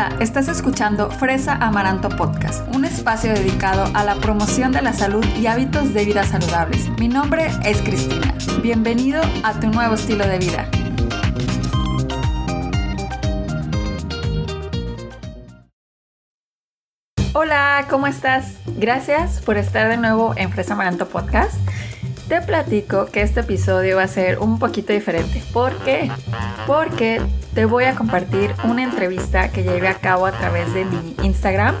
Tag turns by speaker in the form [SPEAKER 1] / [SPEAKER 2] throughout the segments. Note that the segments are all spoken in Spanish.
[SPEAKER 1] Estás escuchando Fresa Amaranto Podcast, un espacio dedicado a la promoción de la salud y hábitos de vida saludables. Mi nombre es Cristina. Bienvenido a tu nuevo estilo de vida. Hola, ¿cómo estás? Gracias por estar de nuevo en Fresa Amaranto Podcast. Te platico que este episodio va a ser un poquito diferente. ¿Por qué? Porque te voy a compartir una entrevista que llevé a cabo a través de mi Instagram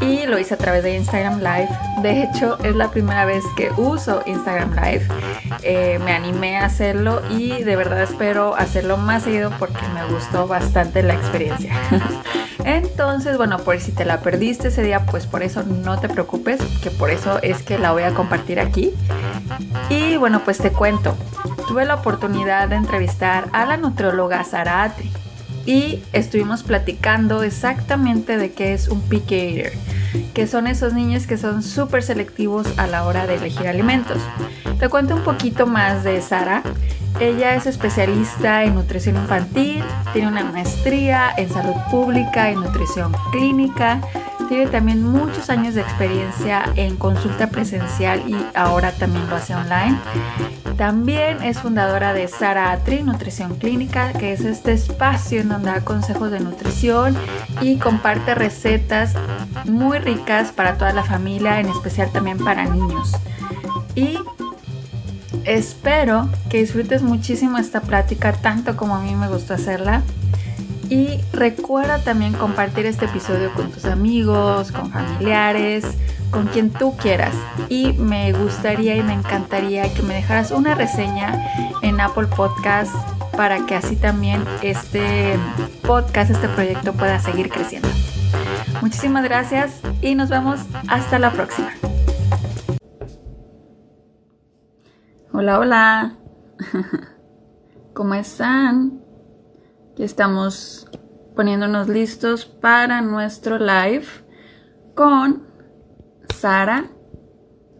[SPEAKER 1] y lo hice a través de Instagram Live. De hecho, es la primera vez que uso Instagram Live. Eh, me animé a hacerlo y de verdad espero hacerlo más seguido porque me gustó bastante la experiencia. Entonces, bueno, por si te la perdiste ese día, pues por eso no te preocupes, que por eso es que la voy a compartir aquí. Y bueno, pues te cuento. Tuve la oportunidad de entrevistar a la nutrióloga Sara Atri y estuvimos platicando exactamente de qué es un picky eater, que son esos niños que son súper selectivos a la hora de elegir alimentos. Te cuento un poquito más de Sara. Ella es especialista en nutrición infantil, tiene una maestría en salud pública y nutrición clínica, tiene también muchos años de experiencia en consulta presencial y ahora también lo hace online. También es fundadora de Sara Atri Nutrición Clínica, que es este espacio en donde da consejos de nutrición y comparte recetas muy ricas para toda la familia, en especial también para niños. Y Espero que disfrutes muchísimo esta plática, tanto como a mí me gustó hacerla. Y recuerda también compartir este episodio con tus amigos, con familiares, con quien tú quieras. Y me gustaría y me encantaría que me dejaras una reseña en Apple Podcast para que así también este podcast, este proyecto pueda seguir creciendo. Muchísimas gracias y nos vemos hasta la próxima. Hola, hola. ¿Cómo están? Estamos poniéndonos listos para nuestro live con Sara.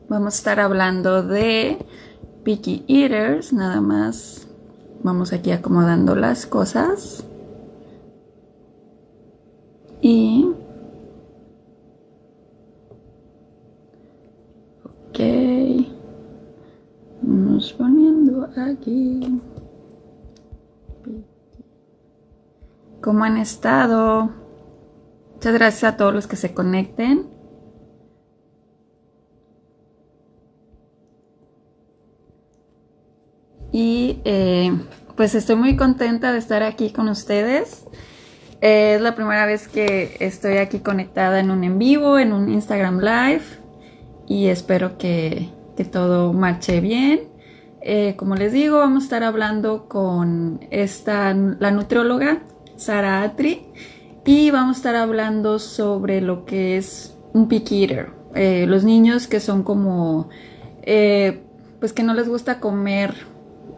[SPEAKER 1] Vamos a estar hablando de Picky Eaters, nada más. Vamos aquí acomodando las cosas. Y... Ok. Vamos poniendo aquí. ¿Cómo han estado? Muchas gracias a todos los que se conecten. Y eh, pues estoy muy contenta de estar aquí con ustedes. es la primera vez que estoy aquí conectada en un en vivo, en un Instagram Live. Y espero que que todo marche bien. Eh, como les digo, vamos a estar hablando con esta, la nutrióloga Sara Atri y vamos a estar hablando sobre lo que es un picky eater. Eh, los niños que son como, eh, pues que no les gusta comer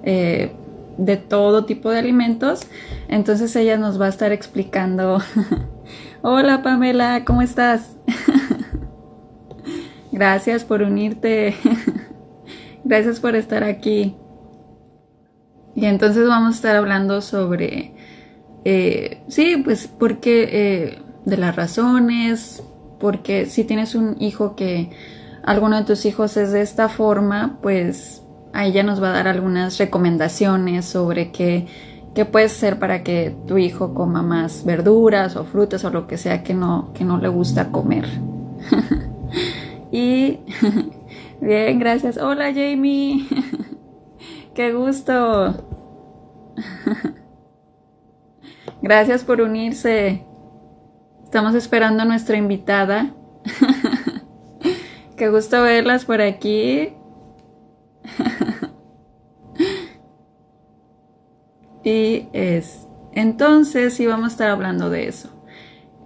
[SPEAKER 1] de todo tipo de alimentos. Entonces ella nos va a estar explicando. Hola Pamela, ¿cómo estás? Gracias por unirte. Gracias por estar aquí. Y entonces vamos a estar hablando sobre, eh, sí, pues porque eh, de las razones, porque si tienes un hijo que alguno de tus hijos es de esta forma, pues ahí ya nos va a dar algunas recomendaciones sobre qué, qué puedes hacer para que tu hijo coma más verduras o frutas o lo que sea que no, que no le gusta comer. Y bien, gracias. Hola Jamie. Qué gusto. Gracias por unirse. Estamos esperando a nuestra invitada. Qué gusto verlas por aquí. Y es entonces sí vamos a estar hablando de eso.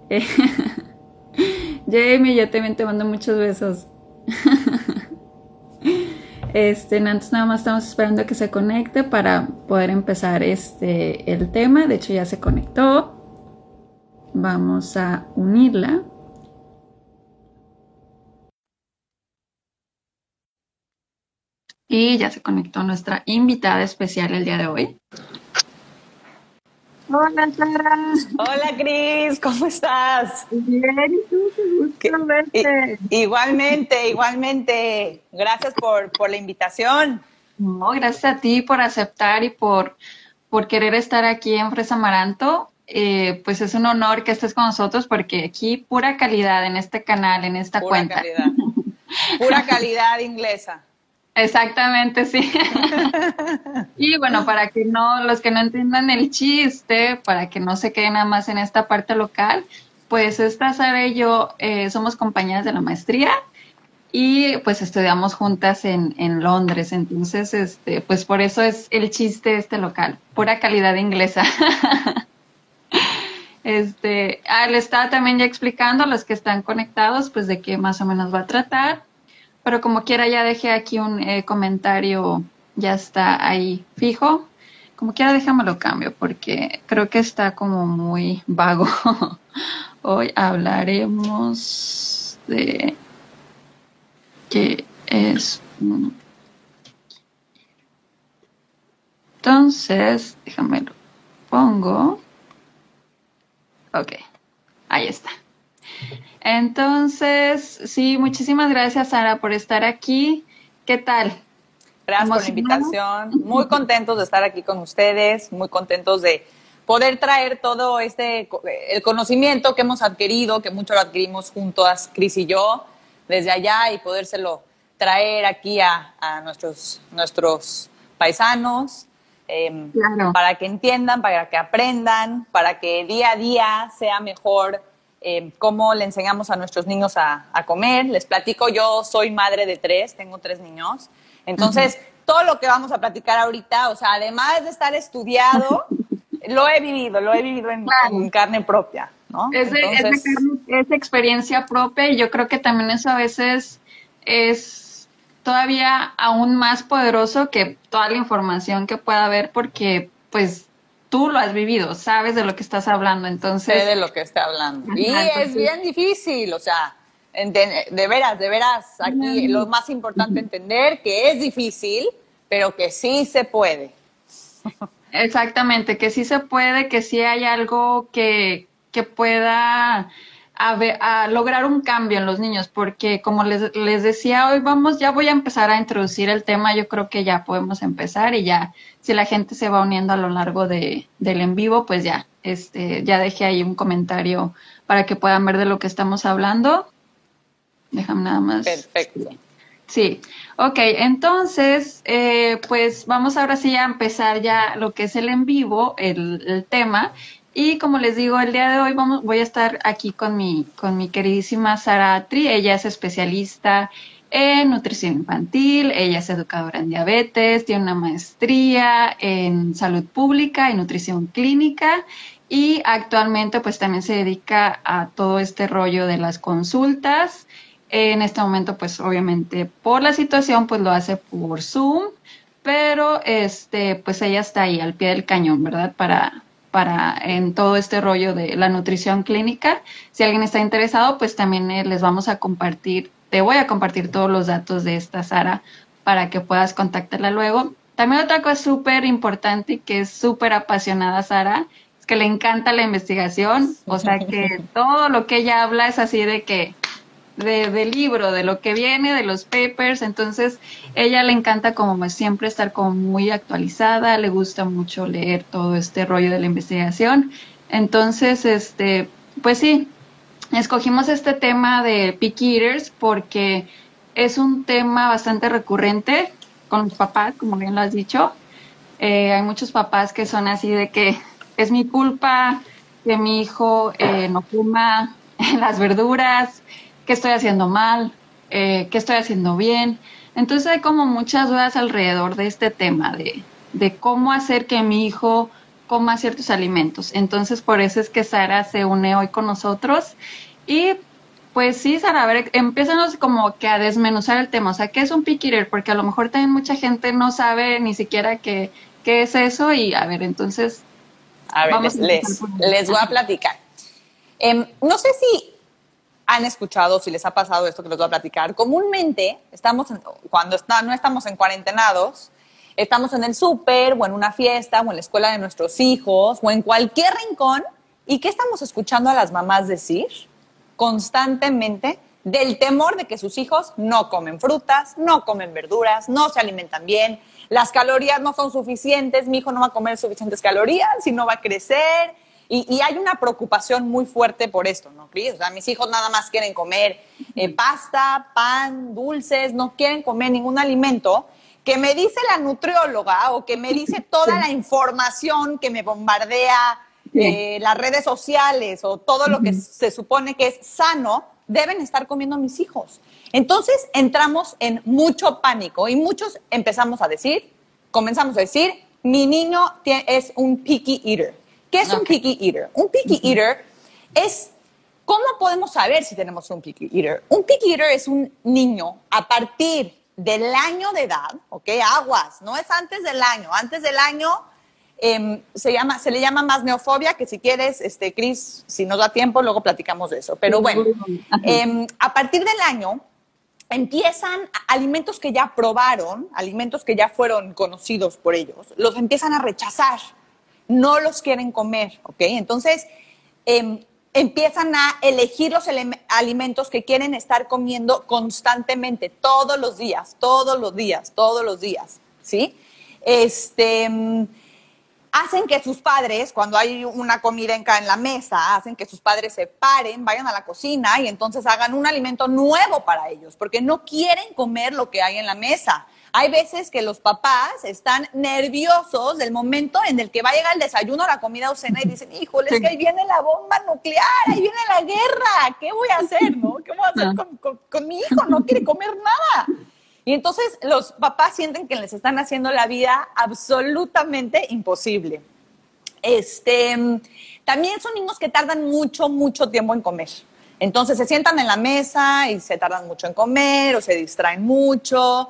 [SPEAKER 1] Jamie, yo también te mando muchos besos. Este, nada más estamos esperando a que se conecte para poder empezar este el tema. De hecho ya se conectó. Vamos a unirla. Y ya se conectó nuestra invitada especial el día de hoy. Hola, Sara.
[SPEAKER 2] Hola, Cris, ¿cómo estás?
[SPEAKER 1] Bien, ¿y tú? Qué gusto verte.
[SPEAKER 2] igualmente, igualmente. Gracias por, por la invitación.
[SPEAKER 1] No, gracias a ti por aceptar y por, por querer estar aquí en Fresa Amaranto. Eh, pues es un honor que estés con nosotros porque aquí pura calidad en este canal, en esta
[SPEAKER 2] pura
[SPEAKER 1] cuenta.
[SPEAKER 2] Calidad. Pura calidad inglesa.
[SPEAKER 1] Exactamente, sí. y bueno, para que no, los que no entiendan el chiste, para que no se queden nada más en esta parte local, pues esta Sara y yo eh, somos compañeras de la maestría y pues estudiamos juntas en, en, Londres. Entonces, este, pues por eso es el chiste este local, pura calidad inglesa. este, ah, le estaba también ya explicando a los que están conectados, pues de qué más o menos va a tratar. Pero como quiera, ya dejé aquí un eh, comentario, ya está ahí fijo. Como quiera, déjamelo cambio porque creo que está como muy vago. Hoy hablaremos de qué es Entonces, déjame lo pongo. Ok, ahí está. Entonces, sí, muchísimas gracias, Sara, por estar aquí. ¿Qué tal?
[SPEAKER 2] Gracias por la invitación. Muy contentos de estar aquí con ustedes, muy contentos de poder traer todo este el conocimiento que hemos adquirido, que mucho lo adquirimos juntos, Cris y yo, desde allá y podérselo traer aquí a, nuestros, nuestros paisanos. Em, para que entiendan, para que aprendan, para que día a día sea mejor eh, cómo le enseñamos a nuestros niños a, comer. Les platico, yo soy madre de tres, tengo tres niños. Entonces, todo lo que vamos a platicar ahorita, o sea, además de estar estudiado, lo he vivido, lo he vivido en, carne propia, ¿no?
[SPEAKER 1] Es, es experiencia propia y yo creo que también eso a veces es todavía aún más poderoso que toda la información que pueda haber porque pues tú lo has vivido, sabes de lo que estás hablando, entonces...
[SPEAKER 2] Sé de lo que está hablando. Y es bien difícil, o sea, de veras, de veras, aquí lo más importante entender que es difícil, pero que sí se puede.
[SPEAKER 1] Exactamente, que sí se puede, que sí hay algo que, que pueda a, lograr un cambio en los niños, porque como les, les, decía, hoy vamos, ya voy a empezar a introducir el tema, yo creo que ya podemos empezar y ya, si la gente se va uniendo a lo largo de, del en vivo, pues ya, este, ya dejé ahí un comentario para que puedan ver de lo que estamos hablando. Déjame nada más.
[SPEAKER 2] Perfecto.
[SPEAKER 1] Sí, ok, entonces, eh, pues vamos ahora sí a empezar ya lo que es el en vivo, el, el tema. Y como les digo, el día de hoy vamos, voy a estar aquí con mi, con mi queridísima Sara Tri. Ella es especialista en nutrición infantil, ella es educadora en diabetes, tiene una maestría en salud pública y nutrición clínica y actualmente pues también se dedica a todo este rollo de las consultas. En este momento pues obviamente por la situación pues lo hace por Zoom, pero este pues ella está ahí al pie del cañón, ¿verdad? Para, para en todo este rollo de la nutrición clínica. Si alguien está interesado, pues también eh, les vamos a compartir, te voy a compartir todos los datos de esta Sara para que puedas contactarla luego. También otra cosa súper importante y que es súper apasionada Sara, es que le encanta la investigación, o sea que todo lo que ella habla es así de que de, del libro, de lo que viene, de los papers. Entonces, ella le encanta como siempre estar como muy actualizada, le gusta mucho leer todo este rollo de la investigación. Entonces, este, pues sí, escogimos este tema de picky eaters porque es un tema bastante recurrente con los papás, como bien lo has dicho. Eh, hay muchos papás que son así de que es mi culpa que mi hijo eh, no fuma las verduras, qué estoy haciendo mal, eh, qué estoy haciendo bien. Entonces hay como muchas dudas alrededor de este tema, de, de cómo hacer que mi hijo coma ciertos alimentos. Entonces por eso es que Sara se une hoy con nosotros. Y pues sí, Sara, a ver, empiezanos como que a desmenuzar el tema. O sea, ¿qué es un picky Porque a lo mejor también mucha gente no sabe ni siquiera qué, qué es eso. Y a ver, entonces...
[SPEAKER 2] A ver, les, les, voy a platicar. Em, no sé si han escuchado, si les ha pasado esto que les voy a platicar, comúnmente estamos, cuando está, no estamos en cuarentenados, estamos en el súper o en una fiesta o en la escuela de nuestros hijos o en cualquier rincón. ¿Y qué estamos escuchando a las mamás decir constantemente? Del temor de que sus hijos no comen frutas, no comen verduras, no se alimentan bien, las calorías no son suficientes, mi hijo no va a comer suficientes calorías y no va a crecer. Y, hay una preocupación muy fuerte por esto, ¿no, Cris? O sea, mis hijos nada más quieren comer eh, pasta, pan, dulces, no quieren comer ningún alimento que me dice la nutrióloga o que me dice toda la información que me bombardea eh, las redes sociales o todo lo que se supone que es sano, deben estar comiendo mis hijos. Entonces entramos en mucho pánico y muchos empezamos a decir, comenzamos a decir, mi niño es un picky eater. ¿Qué es un picky eater? Un picky eater es, ¿cómo podemos saber si tenemos un picky eater? Un picky eater es un niño a partir del año de edad, ¿ok? Aguas, no es antes del año. Antes del año em, se, llama, se le llama más neofobia, que si quieres, este, Cris, si nos da tiempo, luego platicamos de eso. Pero bueno, em, a partir del año empiezan alimentos que ya probaron, alimentos que ya fueron conocidos por ellos, los empiezan a rechazar, no los quieren comer, ¿ok? Entonces, em, empiezan a elegir los alimentos que quieren estar comiendo constantemente, todos los días, todos los días, todos los días, ¿sí? Este, hacen que sus padres, cuando hay una comida en la mesa, hacen que sus padres se paren, vayan a la cocina y entonces hagan un alimento nuevo para ellos, porque no quieren comer lo que hay en la mesa. Hay veces que los papás están nerviosos del momento en el que va a llegar el desayuno, la comida o cena y dicen, híjole, es que ahí viene la bomba nuclear, ahí viene la guerra, ¿qué voy a hacer? ¿no? ¿Qué voy a hacer con, con mi hijo? No quiere comer nada. Y entonces los papás sienten que les están haciendo la vida absolutamente imposible. Este, también son niños que tardan mucho, mucho tiempo en comer. Entonces se sientan en la mesa y se tardan mucho en comer o se distraen mucho.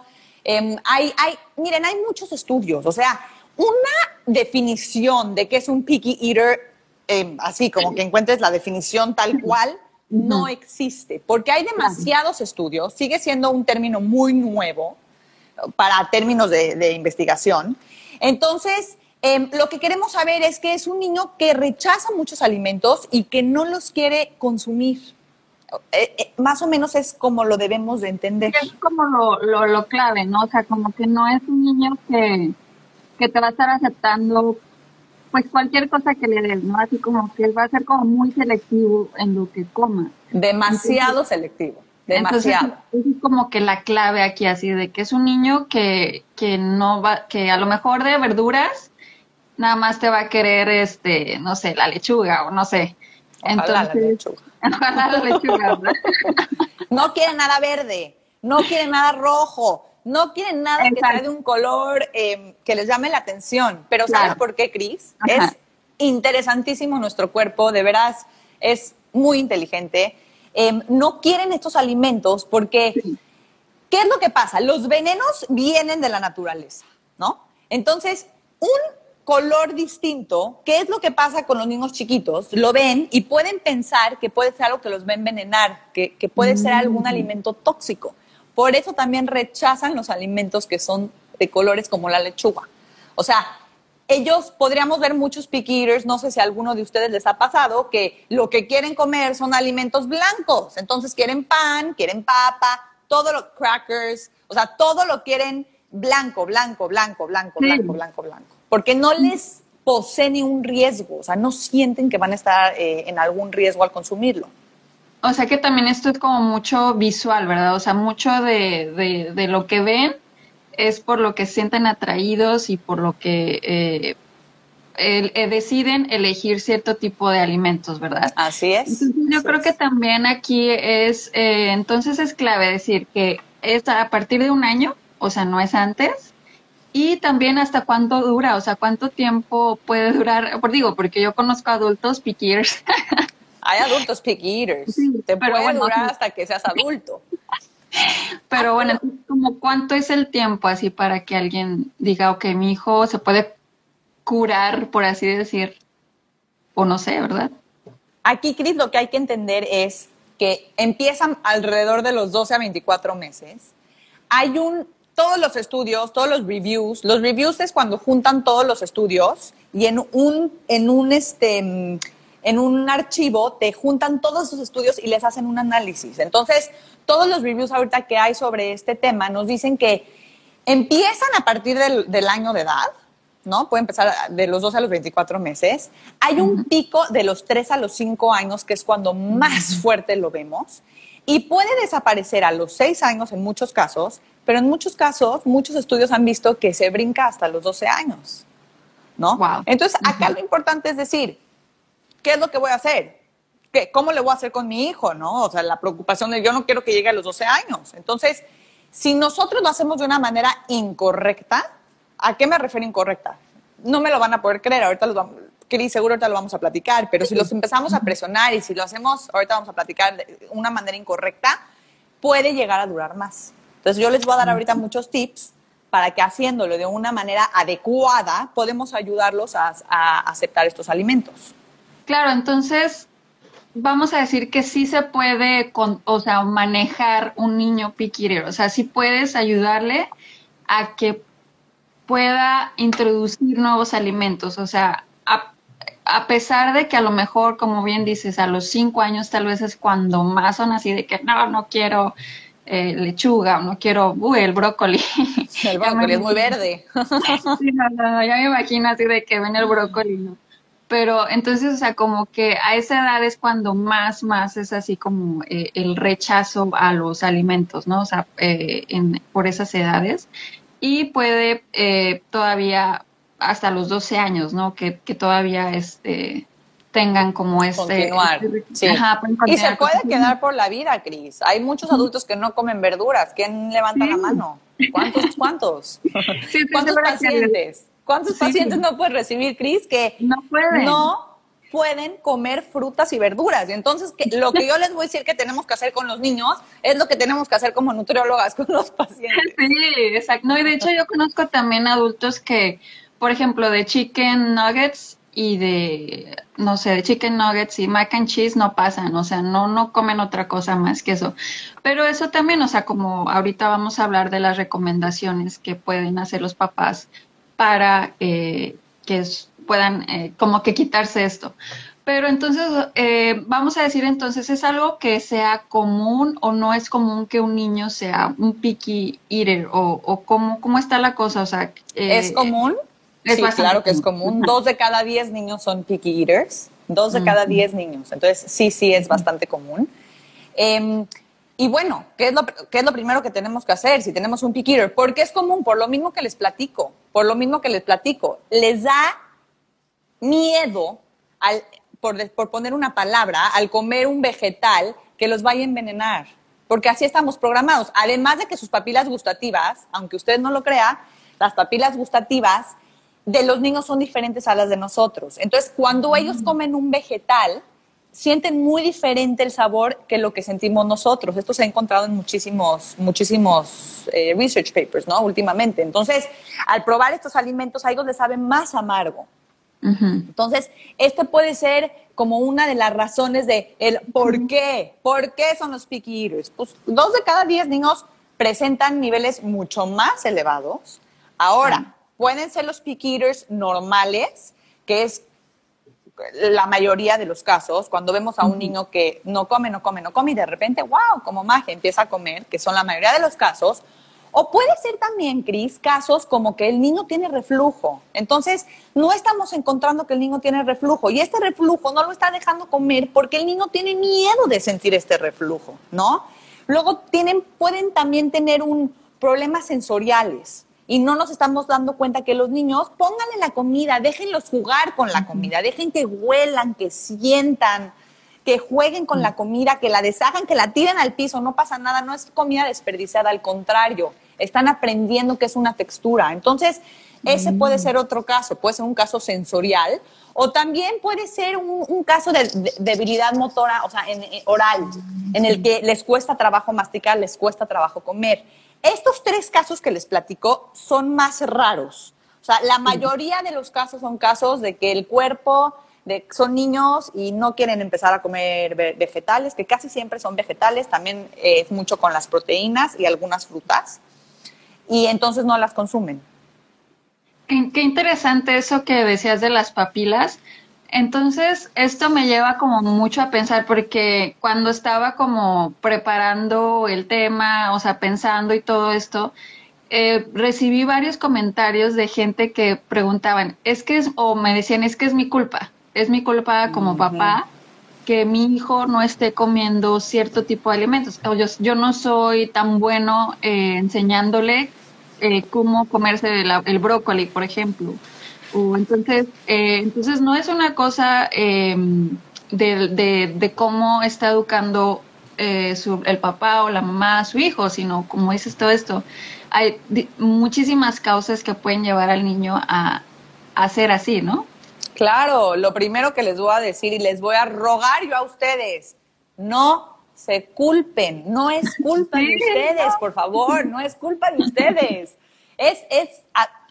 [SPEAKER 2] Em, hay, hay, miren, hay muchos estudios, o sea, una definición de qué es un picky eater, em, así como que encuentres la definición tal cual, no existe, porque hay demasiados estudios, sigue siendo un término muy nuevo para términos de, investigación. Entonces, em, lo que queremos saber es que es un niño que rechaza muchos alimentos y que no los quiere consumir. Eh, eh, más o menos es como lo debemos de entender.
[SPEAKER 1] Es como lo, lo, clave, ¿no? O sea, como que no es un niño que, que te va a estar aceptando pues cualquier cosa que le des, ¿no? Así como que él va a ser como muy selectivo en lo que coma.
[SPEAKER 2] Demasiado selectivo, demasiado.
[SPEAKER 1] es como que la clave aquí así de que es un niño que, que no va, que a lo mejor de verduras nada más te va a querer, este, no sé, la lechuga o no sé.
[SPEAKER 2] Ojalá la lechuga.
[SPEAKER 1] la lechuga.
[SPEAKER 2] no quiere nada verde, no quiere nada rojo, no quieren nada que sea de un color em, que les llame la atención. Pero ¿sabes por qué, Cris? Es interesantísimo nuestro cuerpo, de veras, es muy inteligente. Em, no quieren estos alimentos porque, ¿qué es lo que pasa? Los venenos vienen de la naturaleza, ¿no? Entonces, un color distinto, ¿qué es lo que pasa con los niños chiquitos? Lo ven y pueden pensar que puede ser algo que los va a envenenar, que, puede ser algún mm. alimento tóxico. Por eso también rechazan los alimentos que son de colores como la lechuga. O sea, ellos podríamos ver muchos picky eaters, no sé si a alguno de ustedes les ha pasado, que lo que quieren comer son alimentos blancos. Entonces quieren pan, quieren papa, todo lo crackers, o sea, todo lo quieren blanco, blanco, blanco, blanco, blanco, blanco, blanco. Porque no les posee ni un riesgo, o sea, no sienten que van a estar eh, en algún riesgo al consumirlo.
[SPEAKER 1] O sea que también esto es como mucho visual, ¿verdad? O sea, mucho de, de, lo que ven es por lo que sienten atraídos y por lo que eh, eh, deciden elegir cierto tipo de alimentos, ¿verdad?
[SPEAKER 2] Así es.
[SPEAKER 1] yo creo que también aquí es, eh, entonces es clave decir que es a partir de un año, o sea, no es antes, y también hasta cuánto dura, o sea, cuánto tiempo puede durar, por digo, porque yo conozco adultos piquiers
[SPEAKER 2] Hay adultos picky eaters. Te puede durar hasta que seas adulto.
[SPEAKER 1] Pero bueno, como cuánto es el tiempo así para que alguien diga, ok, mi hijo se puede curar, por así decir, o no sé, ¿verdad?
[SPEAKER 2] Aquí, Cris, lo que hay que entender es que empiezan alrededor de los 12 a 24 meses. Hay un todos los estudios, todos los reviews, los reviews es cuando juntan todos los estudios y en un, en un, este, en un archivo te juntan todos esos estudios y les hacen un análisis. Entonces, todos los reviews ahorita que hay sobre este tema nos dicen que empiezan a partir del, del año de edad, ¿no? Puede empezar de los 12 a los 24 meses. Hay un pico de los 3 a los 5 años, que es cuando más fuerte lo vemos. Y puede desaparecer a los 6 años en muchos casos, pero en muchos casos, muchos estudios han visto que se brinca hasta los 12 años, ¿no? Entonces, acá lo importante es decir, ¿qué es lo que voy a hacer? ¿Qué, ¿Cómo le voy a hacer con mi hijo, no? O sea, la preocupación de yo no quiero que llegue a los 12 años. Entonces, si nosotros lo hacemos de una manera incorrecta, ¿a qué me refiero incorrecta? No me lo van a poder creer, ahorita los vamos, Cris, seguro ahorita lo vamos a platicar, pero si los empezamos a presionar y si lo hacemos, ahorita vamos a platicar de una manera incorrecta, puede llegar a durar más. Entonces yo les voy a dar ahorita muchos tips para que haciéndolo de una manera adecuada podemos ayudarlos a, aceptar estos alimentos.
[SPEAKER 1] Claro, entonces vamos a decir que sí se puede, o sea, manejar un niño picky o sea, sí puedes ayudarle a que pueda introducir nuevos alimentos, o sea, a, a, pesar de que a lo mejor, como bien dices, a los cinco años tal vez es cuando más son así de que no, no quiero eh, lechuga, no quiero, uy, el brócoli.
[SPEAKER 2] El brócoli es muy verde.
[SPEAKER 1] sí, no, no, ya me imagino así de que ven el brócoli, ¿no? Pero entonces, o sea, como que a esa edad es cuando más, más es así como eh, el rechazo a los alimentos, ¿no? O sea, eh, en, por esas edades. Y puede todavía hasta los 12 años, ¿no? Que, que todavía este, tengan como este...
[SPEAKER 2] Continuar, este, y se puede quedar por la vida, Cris. Hay muchos adultos que no comen verduras. ¿Quién levanta la mano? ¿Cuántos? ¿Cuántos? ¿Cuántos pacientes? ¿Cuántos pacientes no pueden recibir, Cris, que no pueden? No pueden comer frutas y verduras. Y entonces, lo que yo les voy a decir que tenemos que hacer con los niños es lo que tenemos que hacer como nutriólogas con los pacientes.
[SPEAKER 1] Sí, exacto. No, y de hecho yo conozco también adultos que, por ejemplo, de chicken nuggets y de, no sé, de chicken nuggets y mac and cheese no pasan, o sea, no, no comen otra cosa más que eso. Pero eso también, o sea, como ahorita vamos a hablar de las recomendaciones que pueden hacer los papás para eh, que puedan eh, como que quitarse esto. Pero entonces, eh, vamos a decir entonces, ¿es algo que sea común o no es común que un niño sea un picky eater? ¿O, o cómo, cómo está la cosa? O sea,
[SPEAKER 2] ¿Es común? Sí, claro que es común. Dos de cada diez niños son picky eaters. Dos de cada diez niños. Entonces, sí, sí, es bastante común. Em, y bueno, ¿qué es, lo, ¿qué es lo primero que tenemos que hacer si tenemos un picky eater? Porque es común, por lo mismo que les platico, por lo mismo que les platico. Les da miedo, al, por, por poner una palabra, al comer un vegetal que los vaya a envenenar. Porque así estamos programados. Además de que sus papilas gustativas, aunque usted no lo crea, las papilas gustativas de los niños son diferentes a las de nosotros. Entonces, cuando ellos comen un vegetal, sienten muy diferente el sabor que lo que sentimos nosotros. Esto se ha encontrado en muchísimos, muchísimos eh, research papers, ¿no? Últimamente. Entonces, al probar estos alimentos, a ellos les saben más amargo. Entonces, esto puede ser como una de las razones de el por qué, por qué son los picky eaters. Pues dos de cada diez niños presentan niveles mucho más elevados. Ahora, Pueden ser los pick eaters normales, que es la mayoría de los casos, cuando vemos a un niño que no come, no come, no come y de repente, wow, como magia, empieza a comer, que son la mayoría de los casos. O puede ser también, Cris, casos como que el niño tiene reflujo. Entonces, no estamos encontrando que el niño tiene reflujo y este reflujo no lo está dejando comer porque el niño tiene miedo de sentir este reflujo, ¿no? Luego tienen, pueden también tener un problemas sensoriales y no nos estamos dando cuenta que los niños pónganle la comida, déjenlos jugar con la comida, dejen que huelan, que sientan, que jueguen con la comida, que la deshagan, que la tiren al piso, no pasa nada, no es comida desperdiciada, al contrario, están aprendiendo que es una textura. Entonces, ese puede ser otro caso, puede ser un caso sensorial o también puede ser un, caso de, debilidad motora, o sea, en, oral, en el que les cuesta trabajo masticar, les cuesta trabajo comer. Estos tres casos que les platico son más raros. O sea, la mayoría de los casos son casos de que el cuerpo de, son niños y no quieren empezar a comer vegetales, que casi siempre son vegetales, también es mucho con las proteínas y algunas frutas. y entonces no las consumen.
[SPEAKER 1] Qué, interesante eso que decías de las papilas. Entonces, esto me lleva como mucho a pensar porque cuando estaba como preparando el tema, o sea, pensando y todo esto, eh, recibí varios comentarios de gente que preguntaban, es que es, o me decían, es que es mi culpa, es mi culpa como papá que mi hijo no esté comiendo cierto tipo de alimentos. yo, yo no soy tan bueno eh, enseñándole eh, cómo comerse el, brócoli, por ejemplo. Entonces, eh, entonces no es una cosa em, de, de, cómo está educando el papá o la mamá a su hijo, sino como dices todo esto, hay muchísimas causas que pueden llevar al niño a, a ser así, ¿no?
[SPEAKER 2] Claro, lo primero que les voy a decir y les voy a rogar yo a ustedes, no se culpen, no es culpa de ustedes, por favor, no es culpa de ustedes. Es, es,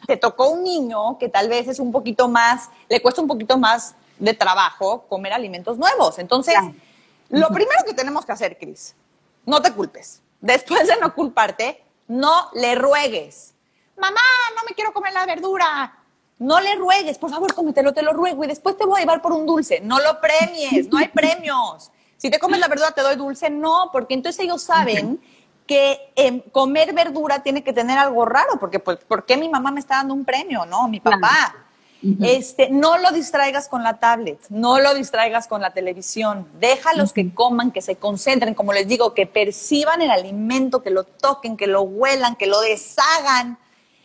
[SPEAKER 2] te tocó un niño que tal vez es un poquito más, le cuesta un poquito más de trabajo comer alimentos nuevos. Entonces, lo primero que tenemos que hacer, Cris, no te culpes. Después de no culparte, no le ruegues. Mamá, no me quiero comer la verdura. No le ruegues, por favor, cómetelo, te lo ruego y después te voy a llevar por un dulce. No lo premies, no hay premios. Si te comes la verdura, te doy dulce. No, porque entonces ellos saben que em, comer verdura tiene que tener algo raro, porque pues, ¿por qué mi mamá me está dando un premio? No, mi papá. Este, no lo distraigas con la tablet, no lo distraigas con la televisión. Déjalos que coman, que se concentren, como les digo, que perciban el alimento, que lo toquen, que lo huelan, que lo deshagan.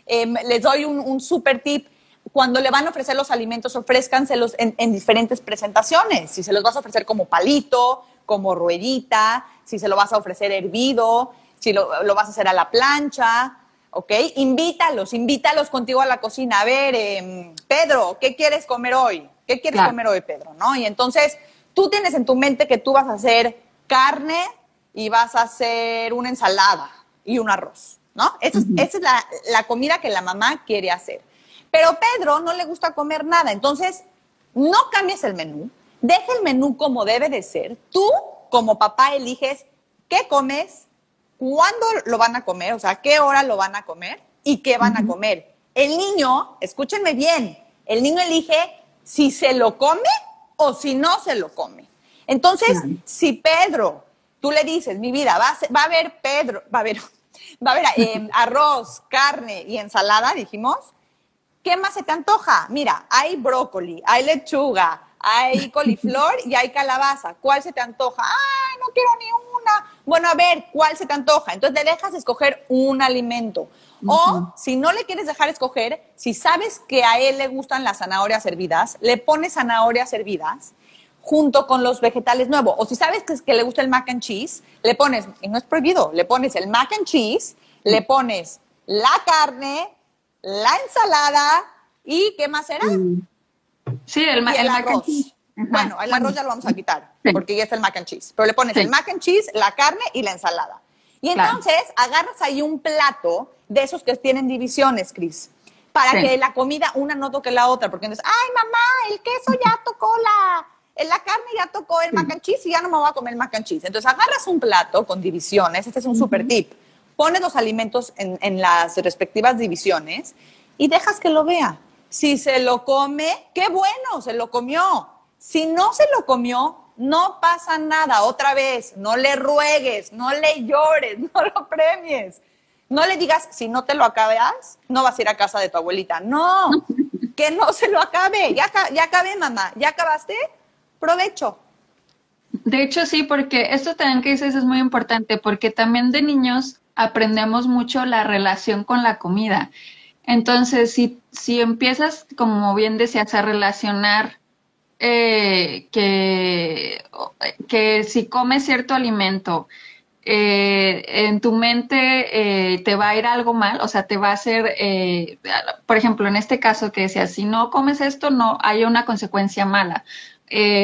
[SPEAKER 2] Em, les doy un, un super tip cuando le van a ofrecer los alimentos, ofrézcanselos en, en diferentes presentaciones. Si se los vas a ofrecer como palito, como ruedita, si se lo vas a ofrecer hervido, si lo, vas a hacer a la plancha, ¿ok? Invítalos, invítalos contigo a la cocina. A ver, em, Pedro, ¿qué quieres comer hoy? ¿Qué quieres comer hoy, Pedro? ¿No? Y entonces tú tienes en tu mente que tú vas a hacer carne y vas a hacer una ensalada y un arroz, ¿no? Esa es, la, la comida que la mamá quiere hacer. Pero Pedro no le gusta comer nada, entonces no cambies el menú, deja el menú como debe de ser. Tú, como papá, eliges qué comes, cuándo lo van a comer, o sea, qué hora lo van a comer y qué van a comer. El niño, escúchenme bien, el niño elige si se lo come o si no se lo come. Entonces, si Pedro, tú le dices, mi vida, va a, va a haber Pedro, va a haber, va a haber eh, arroz, carne y ensalada, dijimos, ¿Qué más se te antoja? Mira, hay brócoli, hay lechuga, hay coliflor y hay calabaza. ¿Cuál se te antoja? ¡Ay, no quiero ni una! Bueno, a ver, ¿cuál se te antoja? Entonces le dejas escoger un alimento. O si no le quieres dejar escoger, si sabes que a él le gustan las zanahorias hervidas, le pones zanahorias hervidas junto con los vegetales nuevos. O si sabes que, que le gusta el mac and cheese, le pones, y no es prohibido, le pones el mac and cheese, le pones la carne, la ensalada y ¿qué más era?
[SPEAKER 1] Sí, el, el, arroz.
[SPEAKER 2] Bueno, el arroz ya lo vamos a quitar porque ya es el mac and cheese. Pero le pones el mac and cheese, la carne y la ensalada. Y entonces agarras ahí un plato de esos que tienen divisiones, Cris, para que la comida una no toque la otra. Porque entonces, ay, mamá, el queso ya tocó la, la carne ya tocó el mac and cheese y ya no me voy a comer el mac and cheese. Entonces agarras un plato con divisiones, este es un super tip pones los alimentos en, las respectivas divisiones y dejas que lo vea. Si se lo come, qué bueno, se lo comió. Si no se lo comió, no pasa nada. Otra vez, no le ruegues, no le llores, no lo premies. No le digas, si no te lo acabas, no vas a ir a casa de tu abuelita. No, que no se lo acabe. Ya, ya acabé, mamá. ¿Ya acabaste? Provecho.
[SPEAKER 1] De hecho, sí, porque esto también que dices es muy importante, porque también de niños aprendemos mucho la relación con la comida. Entonces, si, si empiezas, como bien decías, a relacionar eh, que, que si comes cierto alimento, eh, en tu mente eh, te va a ir algo mal, o sea, te va a hacer, por ejemplo, en este caso que decías, si no comes esto, no hay una consecuencia mala.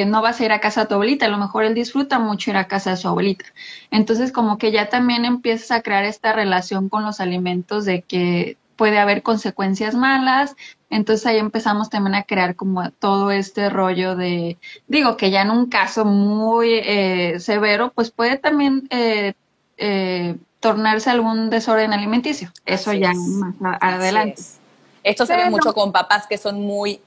[SPEAKER 1] No vas a ir a casa de tu abuelita, a lo mejor él disfruta mucho ir a casa de su abuelita. Entonces, como que ya también empiezas a crear esta relación con los alimentos de que puede haber consecuencias malas, entonces ahí empezamos también a crear como todo este rollo de, digo que ya en un caso muy eh, severo, pues puede también eh, tornarse algún desorden alimenticio. Eso ya más adelante.
[SPEAKER 2] Esto se ve mucho con papás que son muy,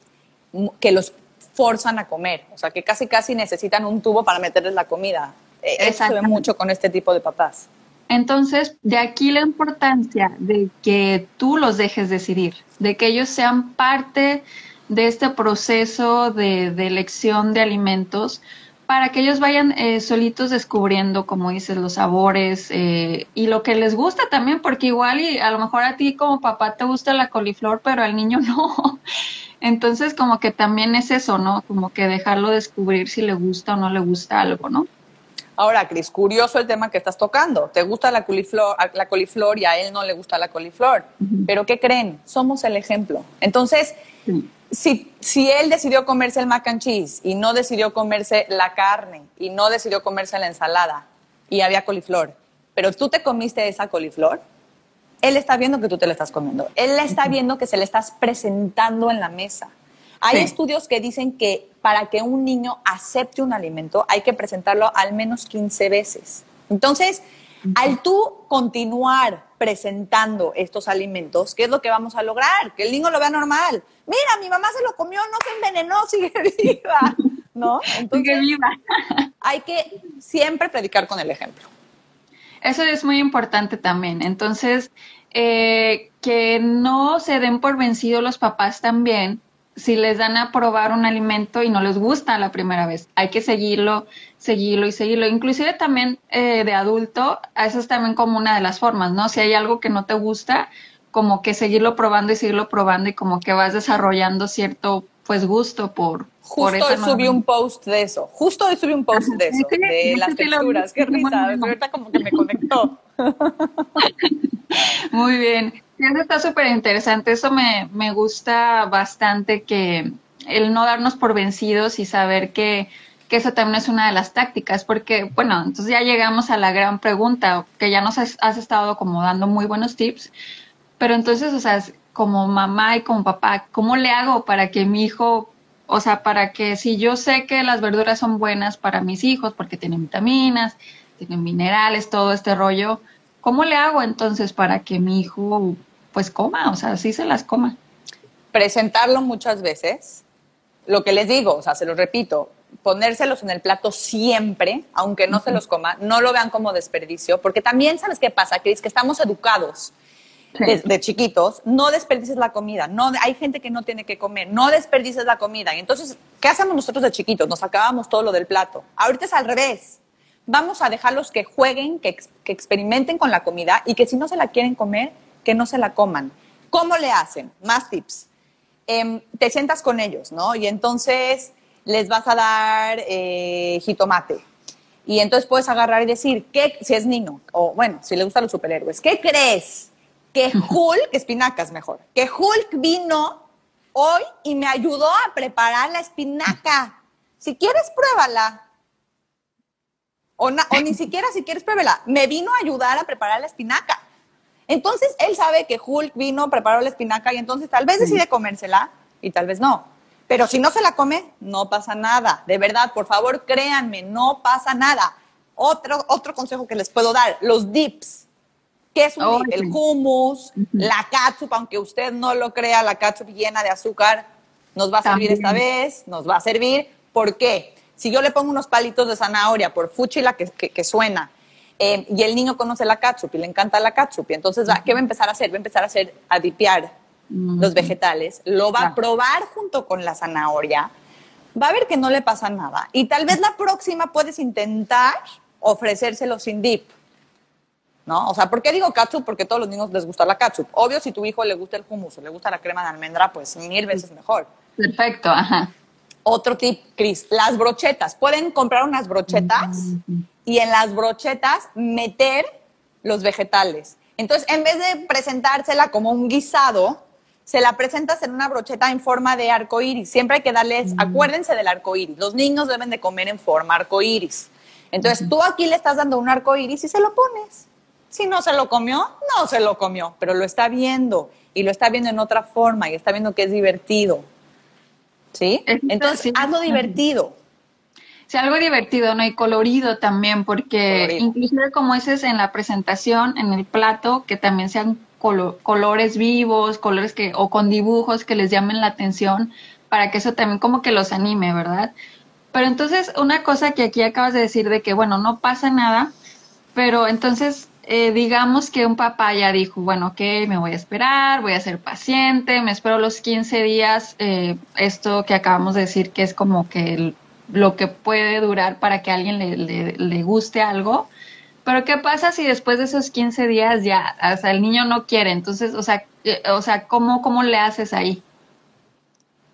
[SPEAKER 2] que los forzan a comer, o sea, que casi casi necesitan un tubo para meterles la comida. E, eso se ve mucho con este tipo de papás.
[SPEAKER 1] Entonces, de aquí la importancia de que tú los dejes decidir, de que ellos sean parte de este proceso de, elección de alimentos para que ellos vayan eh, solitos descubriendo, como dices, los sabores eh, y lo que les gusta también, porque igual y a lo mejor a ti como papá te gusta la coliflor, pero al niño no. Entonces, como que también es eso, ¿no? Como que dejarlo descubrir si le gusta o no le gusta algo, ¿no?
[SPEAKER 2] Ahora, Cris, curioso el tema que estás tocando. Te gusta la coliflor, la coliflor y a él no le gusta la coliflor. Pero ¿qué creen? Somos el ejemplo. Entonces, si, si él decidió comerse el mac and cheese y no decidió comerse la carne y no decidió comerse la ensalada y había coliflor, pero tú te comiste esa coliflor, él está viendo que tú te la estás comiendo. Él está viendo que se le estás presentando en la mesa. Hay estudios que dicen que para que un niño acepte un alimento hay que presentarlo al menos 15 veces. Entonces, al tú continuar presentando estos alimentos, ¿qué es lo que vamos a lograr? Que el niño lo vea normal. Mira, mi mamá se lo comió, no se envenenó, sigue viva. ¿No?
[SPEAKER 1] sigue viva.
[SPEAKER 2] hay que siempre predicar con el ejemplo.
[SPEAKER 1] Eso es muy importante también. Entonces, eh, que no se den por vencidos los papás también si les dan a probar un alimento y no les gusta la primera vez. Hay que seguirlo, seguirlo y seguirlo. Inclusive también eh, de adulto, eso es también como una de las formas, ¿no? Si hay algo que no te gusta, como que seguirlo probando y seguirlo probando y como que vas desarrollando cierto pues gusto por...
[SPEAKER 2] Justo hoy subí un post de eso, justo hoy subí un post de eso, de las texturas, qué risa, ahorita como que me conectó.
[SPEAKER 1] Muy bien. Eso está súper interesante. Eso me, gusta bastante que el no darnos por vencidos y saber que, que eso también es una de las tácticas, porque, bueno, entonces ya llegamos a la gran pregunta, que ya nos has, estado como dando muy buenos tips, pero entonces, o sea, como mamá y como papá, ¿cómo le hago para que mi hijo, o sea, para que si yo sé que las verduras son buenas para mis hijos, porque tienen vitaminas, tienen minerales, todo este rollo, ¿Cómo le hago entonces para que mi hijo pues coma, o sea, sí se las coma?
[SPEAKER 2] Presentarlo muchas veces, lo que les digo, o sea, se lo repito, ponérselos en el plato siempre, aunque no se los coma, no lo vean como desperdicio, porque también, ¿sabes qué pasa, Cris? Que estamos educados de, chiquitos, no desperdices la comida, no, hay gente que no tiene que comer, no desperdices la comida. Y entonces, ¿qué hacemos nosotros de chiquitos? Nos acabamos todo lo del plato. Ahorita es al revés vamos a dejarlos que jueguen, que, experimenten con la comida y que si no se la quieren comer, que no se la coman. ¿Cómo le hacen? Más tips. Em, te sientas con ellos, ¿no? Y entonces les vas a dar eh, jitomate. Y entonces puedes agarrar y decir, ¿qué, si es niño, o bueno, si le gustan los superhéroes, ¿qué crees? Que Hulk, espinacas mejor, que Hulk vino hoy y me ayudó a preparar la espinaca. Si quieres, pruébala. O, ni siquiera si quieres pruébela. Me vino a ayudar a preparar la espinaca. Entonces él sabe que Hulk vino, preparó la espinaca y entonces tal vez decide comérsela y tal vez no. Pero si no se la come, no pasa nada. De verdad, por favor, créanme, no pasa nada. Otro, otro consejo que les puedo dar, los dips. ¿Qué es un dip? El hummus, la catsup, aunque usted no lo crea, la catsup llena de azúcar nos va a servir esta vez, nos va a servir. ¿Por qué? Si yo le pongo unos palitos de zanahoria por fuchila que, que, suena, eh, y el niño conoce la catsup y le encanta la catsup, y entonces, ¿qué va a empezar a hacer? Va a empezar a hacer, a dipear los vegetales, lo va a probar junto con la zanahoria, va a ver que no le pasa nada, y tal vez la próxima puedes intentar ofrecérselo sin dip. ¿No? O sea, ¿por qué digo catsup? Porque a todos los niños les gusta la catsup. Obvio, si tu hijo le gusta el hummus o le gusta la crema de almendra, pues mil veces mejor.
[SPEAKER 1] Perfecto, ajá.
[SPEAKER 2] Otro tip, Cris, las brochetas. Pueden comprar unas brochetas y en las brochetas meter los vegetales. Entonces, en vez de presentársela como un guisado, se la presentas en una brocheta en forma de arco iris. Siempre hay que darles, acuérdense del arco iris. Los niños deben de comer en forma arco iris. Entonces, tú aquí le estás dando un arco iris y se lo pones. Si no se lo comió, no se lo comió, pero lo está viendo y lo está viendo en otra forma y está viendo que es divertido. ¿Sí? Entonces, hazlo divertido.
[SPEAKER 1] Sí, algo divertido, ¿no? Y colorido también, porque inclusive como dices en la presentación, en el plato, que también sean colores vivos, colores que, o con dibujos que les llamen la atención, para que eso también como que los anime, ¿verdad? Pero entonces, una cosa que aquí acabas de decir de que, bueno, no pasa nada, pero entonces, eh, digamos que un papá ya dijo, bueno, ok, me voy a esperar, voy a ser paciente, me espero los 15 días, eh, esto que acabamos de decir que es como que lo que puede durar para que a alguien le, le, guste algo. Pero ¿qué pasa si después de esos 15 días ya, o sea, el niño no quiere? Entonces, o sea, eh, o sea ¿cómo, ¿cómo le haces ahí?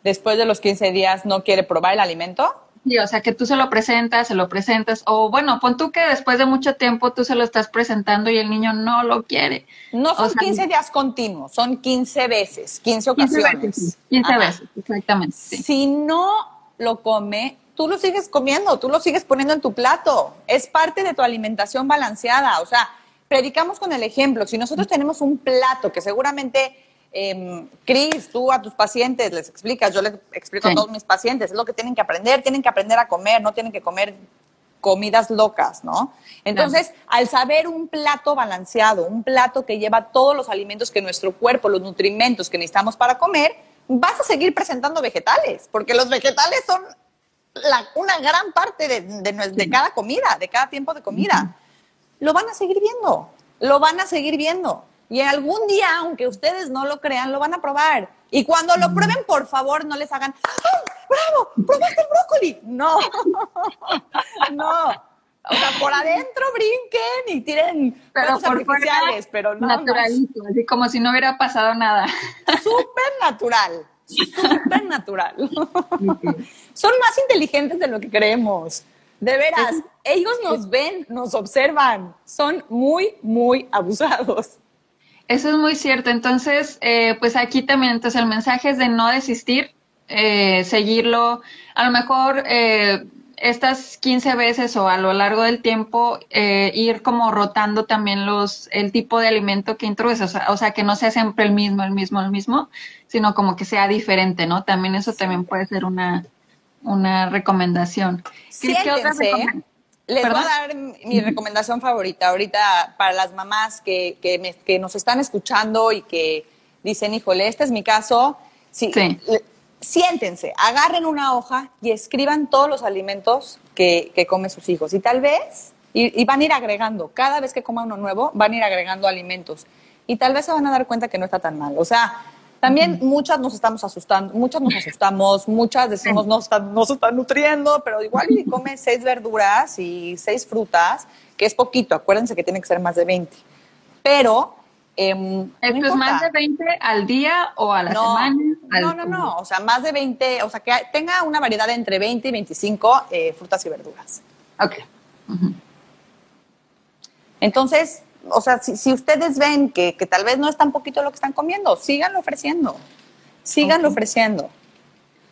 [SPEAKER 2] Después de los 15 días no quiere probar el alimento.
[SPEAKER 1] Sí, o sea, que tú se lo presentas, se lo presentas, o bueno, pon tú que después de mucho tiempo tú se lo estás presentando y el niño no lo quiere.
[SPEAKER 2] No son 15 días continuos, son 15 veces, 15 ocasiones. 15
[SPEAKER 1] veces, 15 veces exactamente.
[SPEAKER 2] Si no lo come, tú lo sigues comiendo, tú lo sigues poniendo en tu plato. Es parte de tu alimentación balanceada. O sea, predicamos con el ejemplo. Si nosotros tenemos un plato que seguramente, eh, Cris, tú a tus pacientes les explicas, yo les explico a todos mis pacientes, es lo que tienen que aprender, tienen que aprender a comer, no tienen que comer comidas locas, ¿no? Entonces, al saber un plato balanceado, un plato que lleva todos los alimentos que nuestro cuerpo, los nutrimentos que necesitamos para comer, vas a seguir presentando vegetales, porque los vegetales son una gran parte de, cada comida, de cada tiempo de comida. Lo van a seguir viendo, lo van a seguir viendo. Y algún día, aunque ustedes no lo crean, lo van a probar. Y cuando lo prueben, por favor, no les hagan, bravo! ¡Probaste el brócoli! No, no. O sea, por adentro brinquen y tiren
[SPEAKER 1] pero artificiales, pero no. Naturalito, así como si no hubiera pasado nada.
[SPEAKER 2] Súper natural súper natural. Son más inteligentes de lo que creemos. De veras, ellos nos ven, nos observan, son muy, muy abusados.
[SPEAKER 1] Eso es muy cierto. Entonces, eh, pues aquí también, entonces el mensaje es de no desistir, eh, seguirlo. A lo mejor eh, estas 15 veces o a lo largo del tiempo eh, ir como rotando también los el tipo de alimento que introduces, o sea, que no sea siempre el mismo, el mismo, el mismo, sino como que sea diferente, ¿no? También eso también puede ser una, una recomendación.
[SPEAKER 2] ¿Qué, otra Les voy a dar mi recomendación favorita ahorita para las mamás que, que, que nos están escuchando y que dicen, híjole, este es mi caso. sí siéntense, agarren una hoja y escriban todos los alimentos que, que comen sus hijos. Y tal vez, y, van a ir agregando, cada vez que coman uno nuevo, van a ir agregando alimentos. Y tal vez se van a dar cuenta que no está tan mal. O sea, también muchas nos estamos asustando, muchas nos asustamos, muchas decimos no, no se están nutriendo, pero igual y come seis verduras y seis frutas, que es poquito, acuérdense que tiene que ser más de 20. Pero
[SPEAKER 1] Em, ¿Esto es más de 20 al día o a la semana?
[SPEAKER 2] no, no, no. O sea, más de 20, o sea, que tenga una variedad de entre 20 y 25 eh, frutas y verduras.
[SPEAKER 1] Ok.
[SPEAKER 2] Entonces, o sea, si, ustedes ven que, tal vez no es tan poquito lo que están comiendo, síganlo ofreciendo. Síganlo ofreciendo.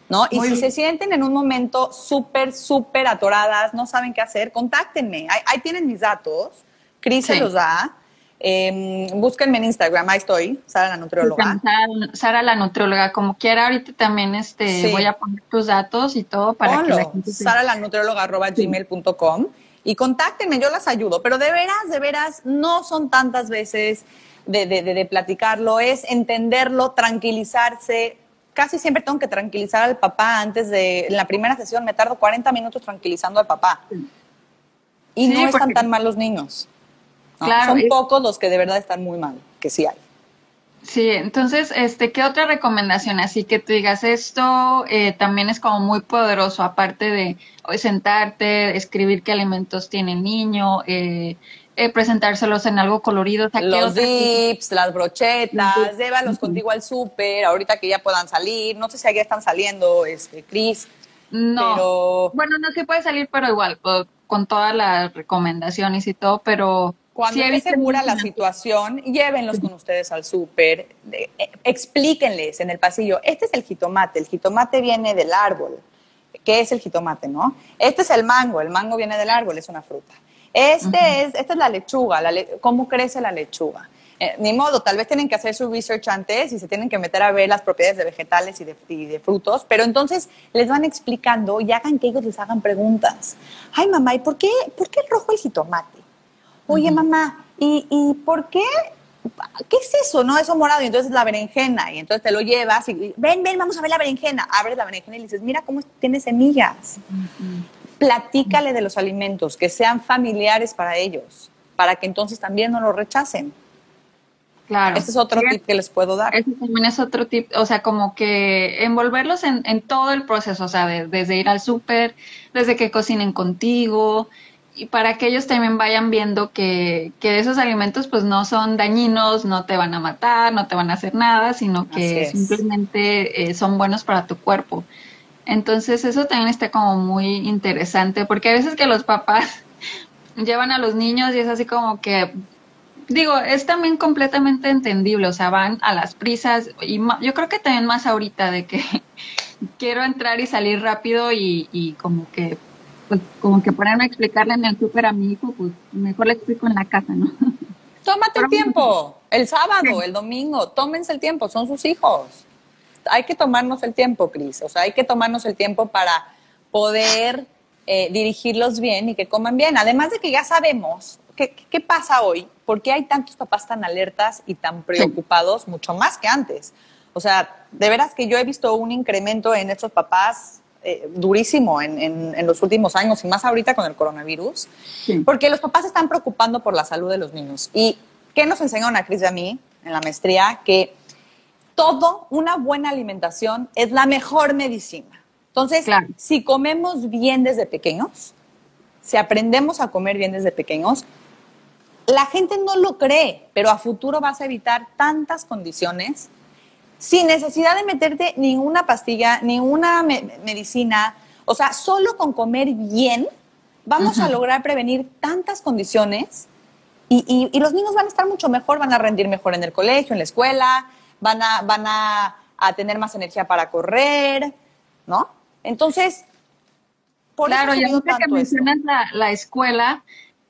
[SPEAKER 2] ¿No? y si se sienten en un momento súper, súper atoradas, no saben qué hacer, contáctenme. Ahí, tienen mis datos. Cris se los da. Eh, búsquenme en Instagram, ahí estoy, Sara la nutrióloga.
[SPEAKER 1] Sara, la nutrióloga, como quiera, ahorita también este, voy a poner tus datos y todo para que la
[SPEAKER 2] gente Sara la nutrióloga gmail.com y contáctenme, yo las ayudo, pero de veras, de veras, no son tantas veces de, de, de, platicarlo, es entenderlo, tranquilizarse. Casi siempre tengo que tranquilizar al papá antes de en la primera sesión, me tardo 40 minutos tranquilizando al papá. Y no están tan mal los niños. Son pocos los que de verdad están muy mal, que sí hay.
[SPEAKER 1] Sí, entonces, este, ¿qué otra recomendación? Así que tú digas, esto eh, también es como muy poderoso, aparte de sentarte, escribir qué alimentos tiene el niño, eh, eh, presentárselos en algo colorido.
[SPEAKER 2] los dips, las brochetas, llévalos contigo al súper, ahorita que ya puedan salir. No sé si ya están saliendo, este, Cris.
[SPEAKER 1] No. Bueno, no se puede salir, pero igual, con todas las recomendaciones y todo, pero
[SPEAKER 2] cuando esté segura la situación, llévenlos con ustedes al súper, eh, explíquenles en el pasillo, este es el jitomate, el jitomate viene del árbol. ¿Qué es el jitomate, no? Este es el mango, el mango viene del árbol, es una fruta. Este es, esta es la lechuga, ¿cómo crece la lechuga? eh, ni modo, tal vez tienen que hacer su research antes y se tienen que meter a ver las propiedades de vegetales y de, y de frutos, pero entonces les van explicando y hagan que ellos les hagan preguntas. Ay, mamá, ¿y por qué, por qué rojo el jitomate? Oye, mamá, ¿y, ¿y por qué ¿qué es eso? No, eso morado. Y entonces la berenjena. Y entonces te lo llevas y ven, ven, vamos a ver la berenjena. Abres la berenjena y le dices, mira cómo tiene semillas. Platícale de los alimentos, que sean familiares para ellos, para que entonces también no lo rechacen.
[SPEAKER 1] Claro.
[SPEAKER 2] Ese es otro tip que les puedo dar.
[SPEAKER 1] Ese también es otro tip, o sea, como que envolverlos en, en todo el proceso, o sea, desde ir al súper, desde que cocinen contigo, y para que ellos también vayan viendo que, que, esos alimentos pues no son dañinos, no te van a matar, no te van a hacer nada, sino que simplemente eh, son buenos para tu cuerpo. Entonces eso también está como muy interesante, porque a veces que los papás llevan a los niños y es así como que, digo, es también completamente entendible, o sea, van a las prisas y yo creo que también más ahorita de que quiero entrar y salir rápido y, y como que pues como que ponerme a explicarle en el súper a mi hijo, pues mejor le explico en la casa, ¿no?
[SPEAKER 2] Tómate el tiempo, el sábado, el domingo, tómense el tiempo, son sus hijos. Hay que tomarnos el tiempo, Cris, o sea, hay que tomarnos el tiempo para poder eh, dirigirlos bien y que coman bien. Además de que ya sabemos qué, qué pasa hoy, por qué hay tantos papás tan alertas y tan preocupados, mucho más que antes. O sea, de veras que yo he visto un incremento en estos papás eh, durísimo en, en, los últimos años y más ahorita con el coronavirus, porque los papás están preocupando por la salud de los niños. ¿Y qué nos enseñaron a Cris y a mí en la maestría? Que todo, una buena alimentación es la mejor medicina. Entonces, si comemos bien desde pequeños, si aprendemos a comer bien desde pequeños, la gente no lo cree, pero a futuro vas a evitar tantas condiciones sin necesidad de meterte ninguna pastilla, ninguna medicina. O sea, solo con comer bien vamos a lograr prevenir tantas condiciones y, los niños van a estar mucho mejor, van a rendir mejor en el colegio, en la escuela, van a, van a, tener más energía para correr, ¿no? Entonces,
[SPEAKER 1] por claro, eso y que mencionas la, la, escuela,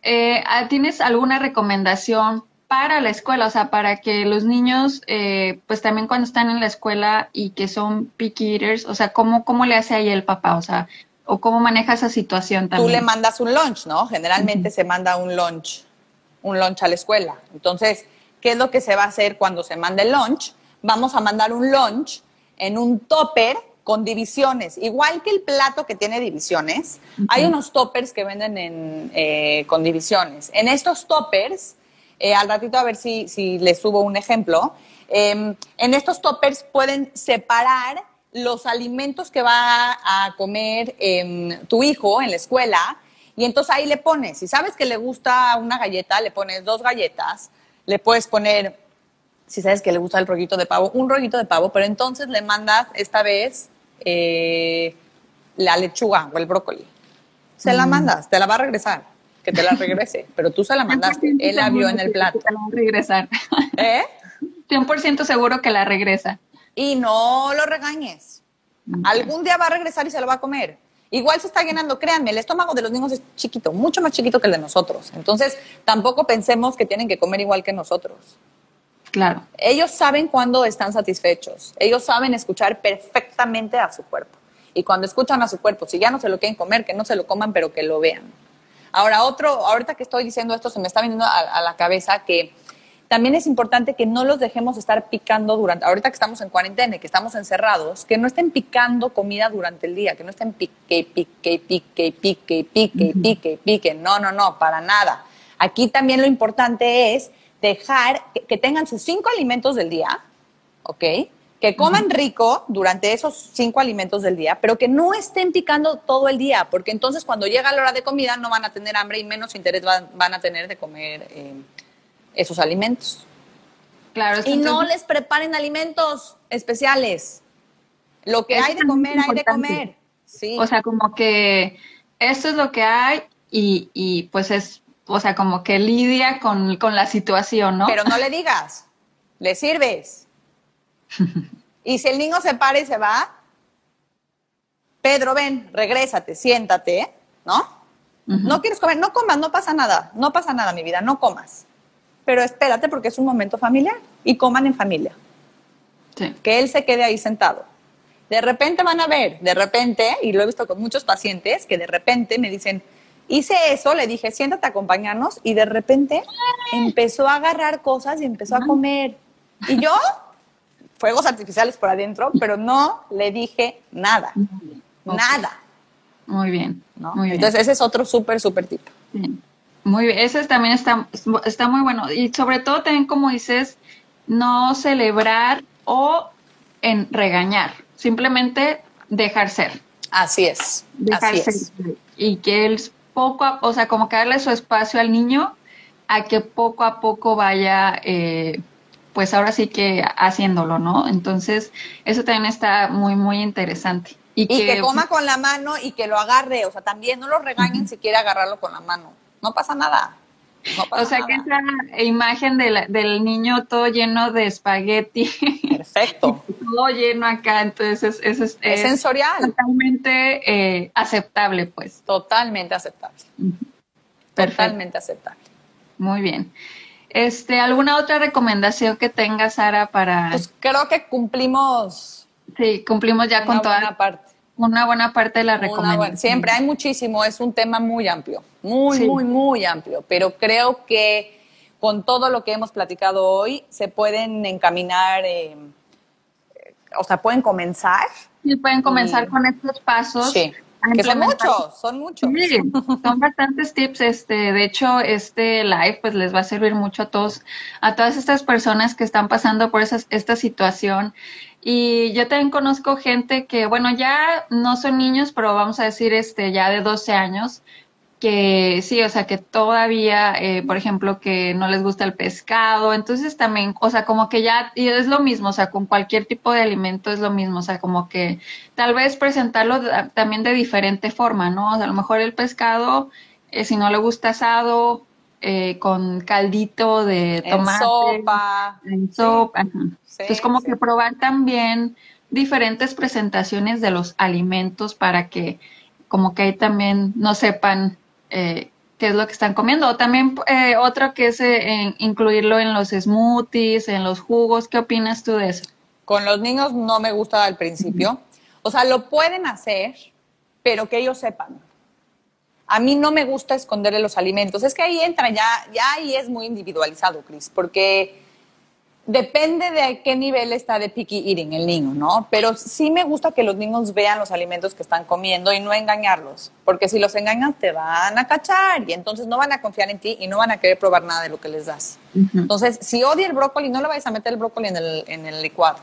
[SPEAKER 1] eh, ¿tienes alguna recomendación para la escuela, o sea, para que los niños, eh, pues también cuando están en la escuela y que son picky eaters, o sea, ¿cómo, cómo le hace ahí el papá? O sea, o cómo maneja esa situación también.
[SPEAKER 2] Tú le mandas un lunch, ¿no? Generalmente se manda un lunch, un lunch a la escuela. Entonces, ¿qué es lo que se va a hacer cuando se manda el lunch? Vamos a mandar un lunch en un topper con divisiones. Igual que el plato que tiene divisiones, hay unos toppers que venden en, eh, con divisiones. En estos toppers eh, al ratito a ver si, si les subo un ejemplo. Em, en estos toppers pueden separar los alimentos que va a comer em, tu hijo en la escuela y entonces ahí le pones, si sabes que le gusta una galleta, le pones dos galletas, le puedes poner, si sabes que le gusta el rollito de pavo, un rollito de pavo, pero entonces le mandas esta vez eh, la lechuga o el brócoli. Se la mm. mandas, te la va a regresar que te la regrese, pero tú se la mandaste, él la vio en el plato.
[SPEAKER 1] Que la va a regresar.
[SPEAKER 2] ¿Eh?
[SPEAKER 1] 100% seguro que la regresa.
[SPEAKER 2] Y no lo regañes. Algún día va a regresar y se lo va a comer. Igual se está llenando, créanme, el estómago de los niños es chiquito, mucho más chiquito que el de nosotros. Entonces, tampoco pensemos que tienen que comer igual que nosotros.
[SPEAKER 1] Claro.
[SPEAKER 2] Ellos saben cuándo están satisfechos. Ellos saben escuchar perfectamente a su cuerpo. Y cuando escuchan a su cuerpo, si ya no se lo quieren comer, que no se lo coman, pero que lo vean. Ahora, otro, ahorita que estoy diciendo esto, se me está viniendo a, la cabeza que también es importante que no los dejemos estar picando durante, ahorita que estamos en cuarentena y que estamos encerrados, que no estén picando comida durante el día, que no estén pique, pique, pique, pique, pique, pique, pique. No, no, no, para nada. Aquí también lo importante es dejar que tengan sus cinco alimentos del día, ¿ok? Que coman rico durante esos cinco alimentos del día, pero que no estén picando todo el día, porque entonces cuando llega la hora de comida no van a tener hambre y menos interés van, a tener de comer eh, esos alimentos.
[SPEAKER 1] Claro,
[SPEAKER 2] y no les preparen alimentos especiales. Lo que hay de comer, hay de comer. Sí.
[SPEAKER 1] O sea, como que esto es lo que hay y, y pues es, o sea, como que lidia con, con la situación, ¿no?
[SPEAKER 2] Pero no le digas, le sirves. Y si el niño se para y se va, Pedro, ven, regrésate, siéntate, ¿no? No quieres comer, no comas, no pasa nada, no pasa nada, mi vida, no comas. pero espérate porque es un momento familiar y coman en familia.
[SPEAKER 1] Sí.
[SPEAKER 2] Que él se quede ahí sentado. De repente van a ver, de repente, y lo he visto con muchos pacientes, que de repente me dicen, hice eso, le dije, siéntate a acompañarnos, y de repente empezó a agarrar cosas y empezó a comer. Y yo, fuegos artificiales por adentro, pero no le dije nada, nada.
[SPEAKER 1] Muy bien.
[SPEAKER 2] ¿no?
[SPEAKER 1] Muy bien.
[SPEAKER 2] Entonces ese es otro súper, súper tip.
[SPEAKER 1] Bien. Muy bien, ese también está, está muy bueno. Y sobre todo también, como dices, no celebrar o en regañar, simplemente dejar ser.
[SPEAKER 2] Así es,
[SPEAKER 1] Dejar
[SPEAKER 2] así
[SPEAKER 1] ser.
[SPEAKER 2] es.
[SPEAKER 1] Y que él poco a, o sea, como que darle su espacio al niño a que poco a poco vaya, eh, pues ahora sí que haciéndolo, ¿no? Entonces, eso también está muy, muy interesante.
[SPEAKER 2] Y que coma con la mano y que lo agarre, o sea, también no lo regañen si quiere agarrarlo con la mano. No pasa nada. No pasa
[SPEAKER 1] O sea,
[SPEAKER 2] nada.
[SPEAKER 1] que esa imagen de la- del niño todo lleno de espagueti,
[SPEAKER 2] Perfecto.
[SPEAKER 1] todo lleno acá, entonces es, es, es-
[SPEAKER 2] Es
[SPEAKER 1] es
[SPEAKER 2] sensorial.
[SPEAKER 1] totalmente eh, aceptable, pues.
[SPEAKER 2] Totalmente aceptable. Totalmente aceptable.
[SPEAKER 1] Muy bien. Este, ¿alguna otra recomendación que tengas, Sara, para...
[SPEAKER 2] Pues creo que cumplimos
[SPEAKER 1] sí, cumplimos ya
[SPEAKER 2] una
[SPEAKER 1] con toda
[SPEAKER 2] buena parte.
[SPEAKER 1] una buena parte de la
[SPEAKER 2] Una
[SPEAKER 1] recomendación.
[SPEAKER 2] buena- Siempre hay muchísimo, es un tema muy amplio, muy,
[SPEAKER 1] Sí.
[SPEAKER 2] muy, muy amplio, pero creo que con todo lo que hemos platicado hoy se pueden encaminar, eh, o sea, pueden comenzar.
[SPEAKER 1] Sí, pueden comenzar
[SPEAKER 2] Y-
[SPEAKER 1] con estos pasos.
[SPEAKER 2] Sí, que son muchos, son muchos.
[SPEAKER 1] Sí, son bastantes tips. Este, de hecho, este live pues les va a servir mucho a todos, a todas estas personas que están pasando por esas, esta situación. Y yo también conozco gente que, bueno, ya no son niños, pero vamos a decir, este, ya de 12 años, que sí, o sea, que todavía, eh, por ejemplo, que no les gusta el pescado, entonces también, o sea, como que ya, y es lo mismo, o sea, con cualquier tipo de alimento es lo mismo, o sea, como que tal vez presentarlo también de diferente forma, ¿no? O sea, a lo mejor el pescado, eh, si no le gusta asado, eh, con caldito de
[SPEAKER 2] En
[SPEAKER 1] tomate,
[SPEAKER 2] sopa.
[SPEAKER 1] en sopa, ajá.
[SPEAKER 2] Sí,
[SPEAKER 1] Entonces, como
[SPEAKER 2] sí.
[SPEAKER 1] que probar también diferentes presentaciones de los alimentos para que como que ahí también no sepan eh, qué es lo que están comiendo. O también eh, otro que es eh, incluirlo en los smoothies, en los jugos. ¿Qué opinas tú de eso?
[SPEAKER 2] Con los niños no me gusta al principio. O sea, lo pueden hacer, pero que ellos sepan. A mí no me gusta esconderle los alimentos. Es que ahí entra ya, ya ahí es muy individualizado, Cris, porque depende de a qué nivel está de picky eating el niño, ¿no? Pero sí me gusta que los niños vean los alimentos que están comiendo y no engañarlos, porque si los engañas te van a cachar y entonces no van a confiar en ti y no van a querer probar nada de lo que les das. Entonces, si odia el brócoli, no le vayas a meter el brócoli en el, en el licuado.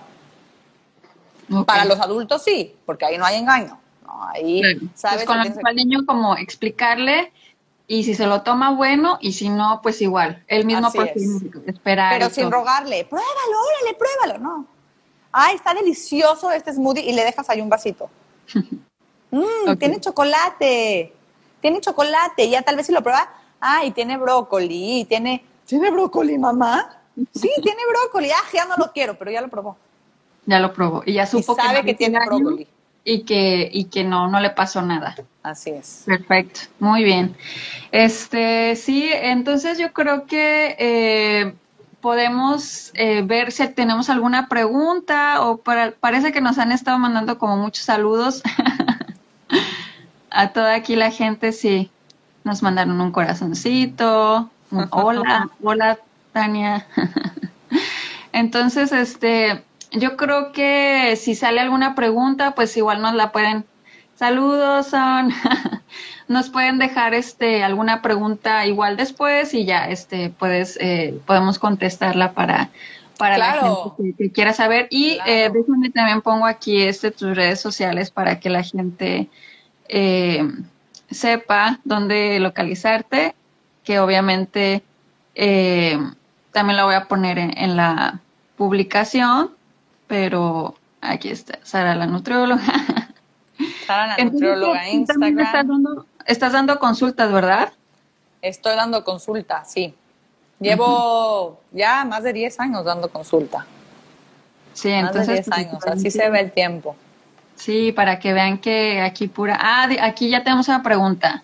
[SPEAKER 2] Para los adultos sí, porque ahí no hay engaño. No, ahí
[SPEAKER 1] Claro.
[SPEAKER 2] sabes
[SPEAKER 1] Entonces, con lo
[SPEAKER 2] tienes
[SPEAKER 1] que al niño como explicarle y si se lo toma bueno y si no, pues igual. El mismo
[SPEAKER 2] Así es.
[SPEAKER 1] procedimiento, esperar.
[SPEAKER 2] Pero
[SPEAKER 1] y
[SPEAKER 2] sin
[SPEAKER 1] todo.
[SPEAKER 2] rogarle, pruébalo, órale, pruébalo, no. Ay, está delicioso este smoothie y le dejas ahí un vasito. Mm. Tiene chocolate, tiene chocolate, y ya tal vez si lo prueba, ay, tiene brócoli, y tiene, ¿tiene brócoli, mamá? Sí, tiene brócoli, ah, ya no lo quiero, pero ya lo probó.
[SPEAKER 1] Ya lo probó y ya
[SPEAKER 2] Y
[SPEAKER 1] supo
[SPEAKER 2] sabe
[SPEAKER 1] no
[SPEAKER 2] que tiene brócoli.
[SPEAKER 1] Y que, y que no, no le pasó nada.
[SPEAKER 2] Así es.
[SPEAKER 1] Perfecto, muy bien. Este, sí, entonces yo creo que eh, podemos eh, ver si tenemos alguna pregunta o para- parece que nos han estado mandando como muchos saludos a toda aquí la gente, sí, nos mandaron un corazoncito, un hola, hola Tania. Entonces, este, yo creo que si sale alguna pregunta, pues igual nos la pueden. Saludos, son. nos pueden dejar este alguna pregunta igual después y ya este puedes eh, podemos contestarla para para la
[SPEAKER 2] Claro.
[SPEAKER 1] gente que, que quiera saber y
[SPEAKER 2] Claro.
[SPEAKER 1] eh, déjame también pongo aquí este tus redes sociales para que la gente eh, sepa dónde localizarte que obviamente eh, también la voy a poner en, en la publicación, pero aquí está, Sara la nutrióloga.
[SPEAKER 2] Sara, la
[SPEAKER 1] Entonces,
[SPEAKER 2] nutrióloga,
[SPEAKER 1] también estás
[SPEAKER 2] Instagram.
[SPEAKER 1] dando, estás dando consultas, ¿verdad?
[SPEAKER 2] Estoy dando consulta, sí. Llevo ya más de 10 años dando consulta.
[SPEAKER 1] Sí,
[SPEAKER 2] Más
[SPEAKER 1] entonces.
[SPEAKER 2] de 10 años, así se ve el tiempo.
[SPEAKER 1] Sí, para que vean que aquí pura. Ah, aquí ya tenemos una pregunta.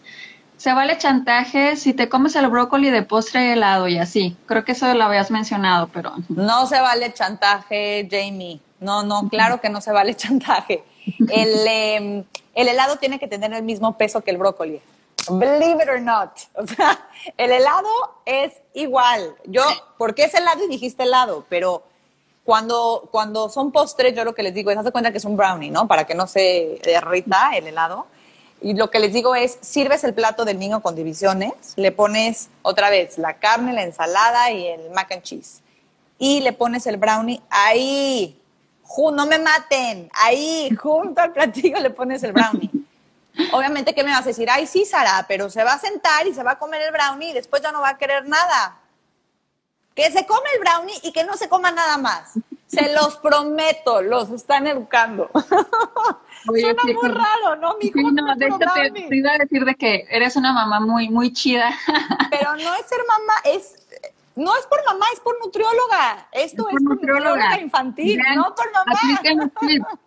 [SPEAKER 1] Se vale chantaje si te comes el brócoli de postre helado y así. Creo que eso lo habías mencionado, pero...
[SPEAKER 2] No se vale chantaje, Jamie. No, no, claro que no se vale chantaje. El, em, el helado tiene que tener el mismo peso que el brócoli. Believe it or not. O sea, el helado es igual. Yo, porque es helado y dijiste helado, pero cuando, cuando son postres, yo lo que les digo es, haz cuenta que es un brownie, ¿no? Para que no se derrita el helado. Y lo que les digo es, sirves el plato del niño con divisiones, le pones otra vez la carne, la ensalada y el mac and cheese. Y le pones el brownie ahí, no me maten, ahí, junto al platillo le pones el brownie. Obviamente, ¿qué me vas a decir? Ay, sí, Sara, pero se va a sentar y se va a comer el brownie y después ya no va a querer nada. Que se come el brownie y que no se coma nada más. Se los prometo, los están educando. Suena muy raro, ¿no? Mi
[SPEAKER 1] sí, no, de hecho te, iba a decir de que eres una mamá muy, muy chida.
[SPEAKER 2] Pero no es ser mamá, es no es por mamá, es por nutrióloga. Esto es, por, nutrióloga. infantil, no por mamá.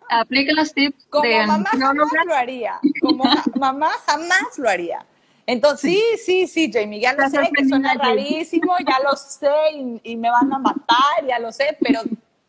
[SPEAKER 1] Apliquen los tips.
[SPEAKER 2] Como mamá jamás lo haría. Como mamá jamás lo haría. Entonces, sí, sí, sí, Jamie, ya lo sé, que suena rarísimo, ya lo sé y, y, me van a matar, ya lo sé, pero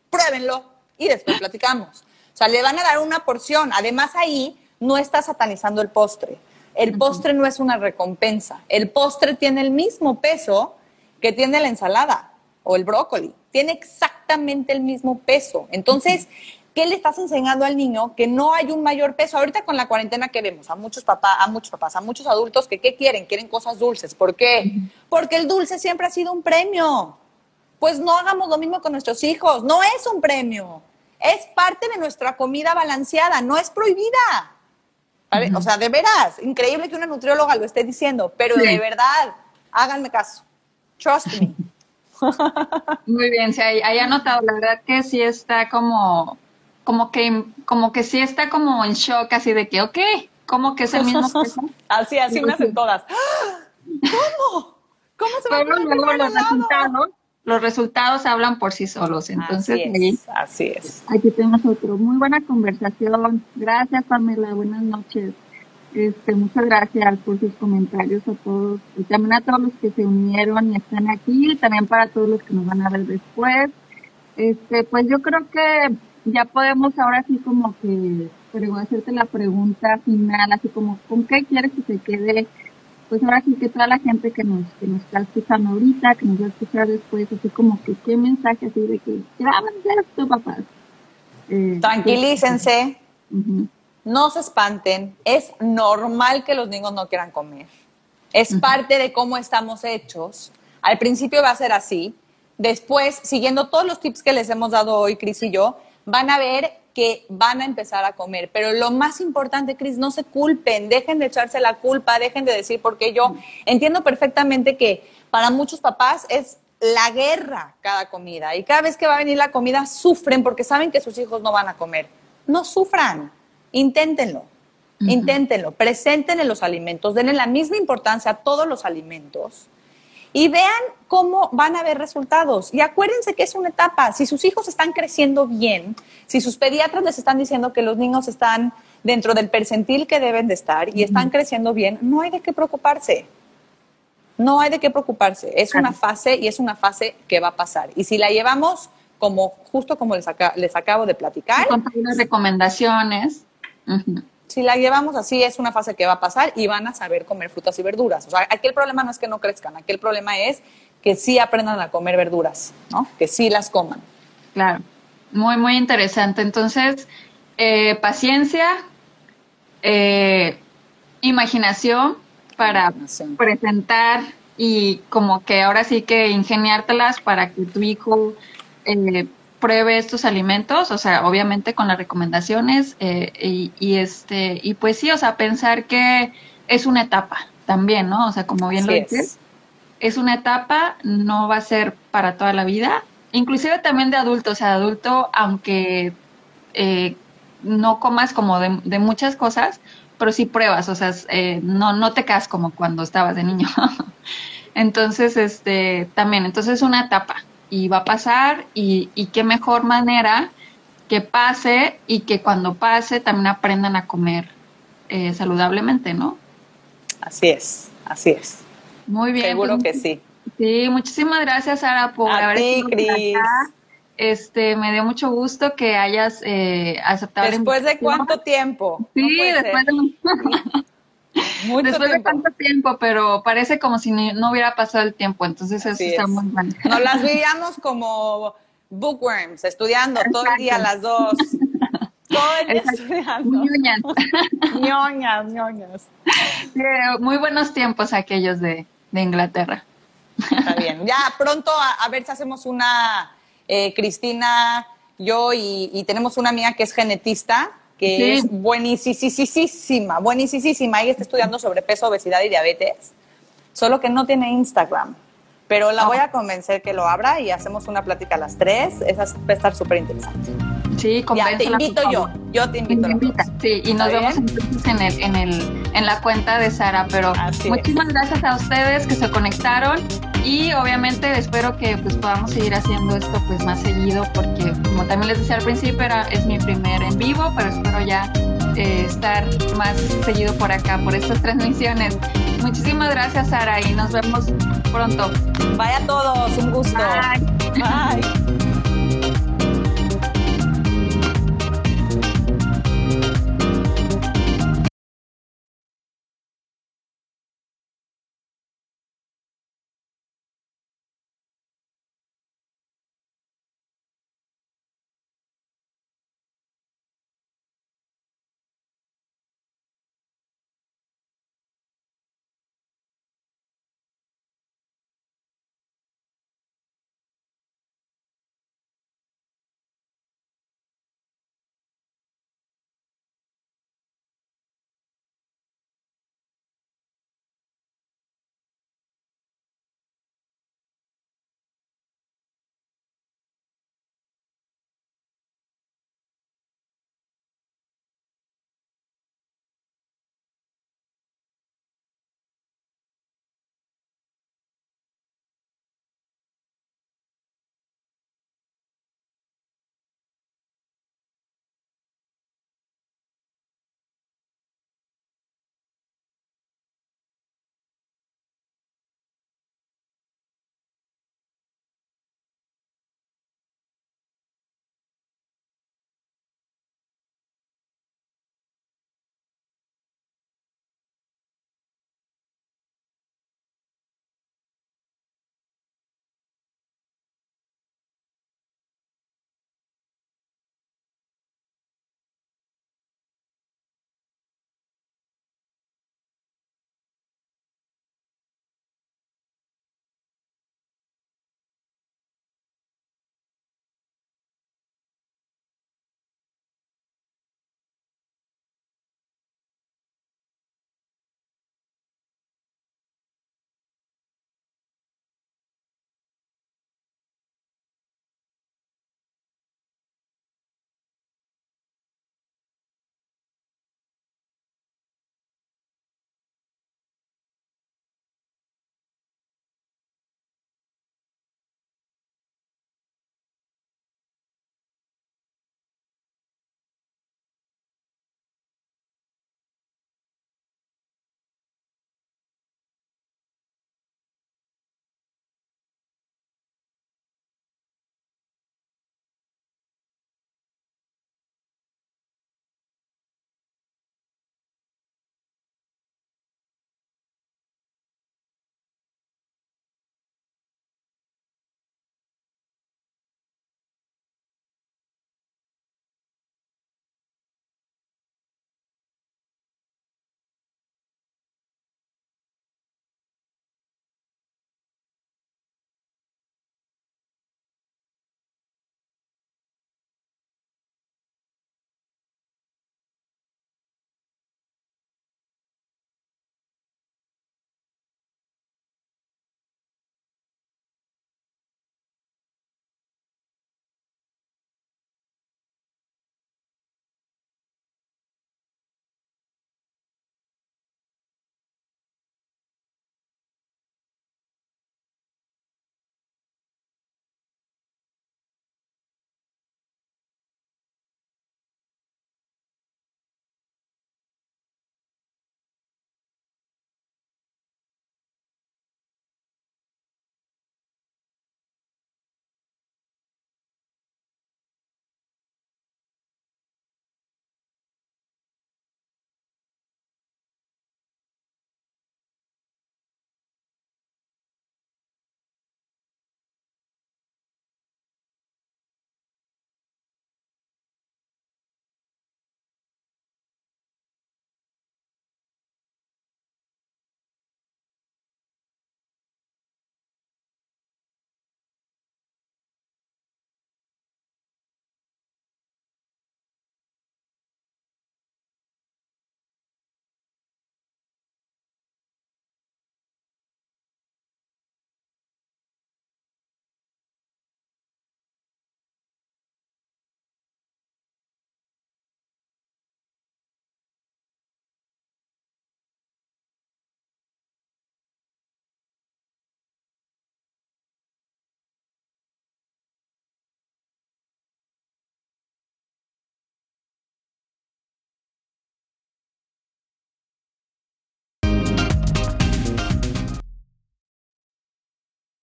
[SPEAKER 2] pruébenlo y después platicamos. O sea, le van a dar una porción. Además, ahí no está satanizando el postre. El postre no es una recompensa. El postre tiene el mismo peso que tiene la ensalada o el brócoli. Tiene exactamente el mismo peso. Entonces, ¿qué le estás enseñando al niño? Que no hay un mayor peso. Ahorita con la cuarentena que vemos, a muchos papás, a muchos papás, a muchos adultos que ¿qué quieren? Quieren cosas dulces. ¿Por qué? Porque el dulce siempre ha sido un premio. Pues no hagamos lo mismo con nuestros hijos. No es un premio. Es parte de nuestra comida balanceada, no es prohibida. O sea, de veras, increíble que una nutrióloga lo esté diciendo, pero de verdad, háganme caso. Trust me.
[SPEAKER 1] Muy bien, sí, ahí, anotado, la verdad que sí está como, como que, como que sí está como en shock, así de que, ok, como que es el mismo
[SPEAKER 2] así, así me hacen todas. ¿Cómo? ¿Cómo se va a
[SPEAKER 1] resultados? Los resultados hablan por sí solos, entonces
[SPEAKER 2] así es, así es.
[SPEAKER 1] Aquí tenemos otro. Muy buena conversación. Gracias, Pamela. Buenas noches. Este, muchas gracias por sus comentarios a todos y también a todos los que se unieron y están aquí y también para todos los que nos van a ver después. Este, pues yo creo que ya podemos ahora sí como que pero hacerte la pregunta final, así como ¿con qué quieres que se quede? Pues ahora sí que toda la gente que nos, que nos está escuchando ahorita, que nos va a escuchar después, así como que qué mensaje así de que graban esto, papás.
[SPEAKER 2] Eh, Tranquilícense no se espanten, es normal que los niños no quieran comer. Es parte de cómo estamos hechos. Al principio va a ser así. Después, siguiendo todos los tips que les hemos dado hoy, Cris y yo, van a ver que van a empezar a comer. Pero lo más importante, Cris, no se culpen, dejen de echarse la culpa, dejen de decir, porque yo entiendo perfectamente que para muchos papás es la guerra cada comida. Y cada vez que va a venir la comida sufren porque saben que sus hijos no van a comer. No sufran, Inténtenlo, inténtenlo, presenten en los alimentos, denle la misma importancia a todos los alimentos y vean cómo van a ver resultados. Y acuérdense que es una etapa. Si sus hijos están creciendo bien, si sus pediatras les están diciendo que los niños están dentro del percentil que deben de estar y están creciendo bien, no hay de qué preocuparse. No hay de qué preocuparse. Es una fase y es una fase que va a pasar. Y si la llevamos como justo como les, les acabo de platicar.
[SPEAKER 1] Con recomendaciones.
[SPEAKER 2] Si la llevamos así, es una fase que va a pasar y van a saber comer frutas y verduras. O sea, aquí el problema no es que no crezcan, aquí el problema es que sí aprendan a comer verduras, ¿no? Que sí las coman.
[SPEAKER 1] Claro, muy, muy interesante. Entonces, eh, paciencia, eh, imaginación para presentar y como que ahora sí que ingeniártelas para que tu hijo eh, pruebe estos alimentos, o sea, obviamente con las recomendaciones eh, y, este y pues sí, o sea, pensar que es una etapa también, ¿no? O sea, como bien lo dices, es. una etapa, no va a ser para toda la vida, inclusive también de adulto, o sea, adulto, aunque eh, no comas como de, muchas cosas, pero sí pruebas, o sea, eh, no, no te quedas como cuando estabas de niño. entonces, este, también, entonces es una etapa, y va a pasar y, qué mejor manera que pase y que cuando pase también aprendan a comer eh, saludablemente, ¿no?
[SPEAKER 2] Así es, Así es.
[SPEAKER 1] Muy bien.
[SPEAKER 2] Seguro pues, que sí.
[SPEAKER 1] Sí, muchísimas gracias, Sara, por
[SPEAKER 2] A haber ti, Cris.
[SPEAKER 1] Este, me dio mucho gusto que hayas eh, aceptado.
[SPEAKER 2] ¿Después de cuánto tiempo?
[SPEAKER 1] Sí, después de Mucho Después de tanto tiempo, pero parece como si no hubiera pasado el tiempo, entonces eso está muy mal.
[SPEAKER 2] Nos las veíamos como bookworms, estudiando todo el día las dos. Todo el día estudiando.
[SPEAKER 1] Ñoñas.
[SPEAKER 2] ñoñas, ñoñas.
[SPEAKER 1] muy buenos tiempos aquellos de, de Inglaterra.
[SPEAKER 2] Está bien. Ya pronto a, ver si hacemos una, eh, Cristina, yo y, tenemos una amiga que es genetista, que es buenísima, buenísima. Ella está estudiando sobre peso, obesidad y diabetes, solo que no tiene Instagram. Pero la voy a convencer que lo abra y hacemos una plática a las tres. Esa va a estar súper interesante.
[SPEAKER 1] Sí,
[SPEAKER 2] ya, te invito yo. Yo te invito.
[SPEAKER 1] sí, y nos vemos entonces en, el, en, el, en la cuenta de Sara. Pero muchísimas gracias a ustedes que se conectaron y obviamente espero que pues podamos seguir haciendo esto pues más seguido porque como también les decía al principio era, es mi primer en vivo, pero espero ya eh, estar más seguido por acá, por estas transmisiones. Muchísimas gracias Sara y nos vemos pronto.
[SPEAKER 2] Vaya a todos, un gusto.
[SPEAKER 1] Bye.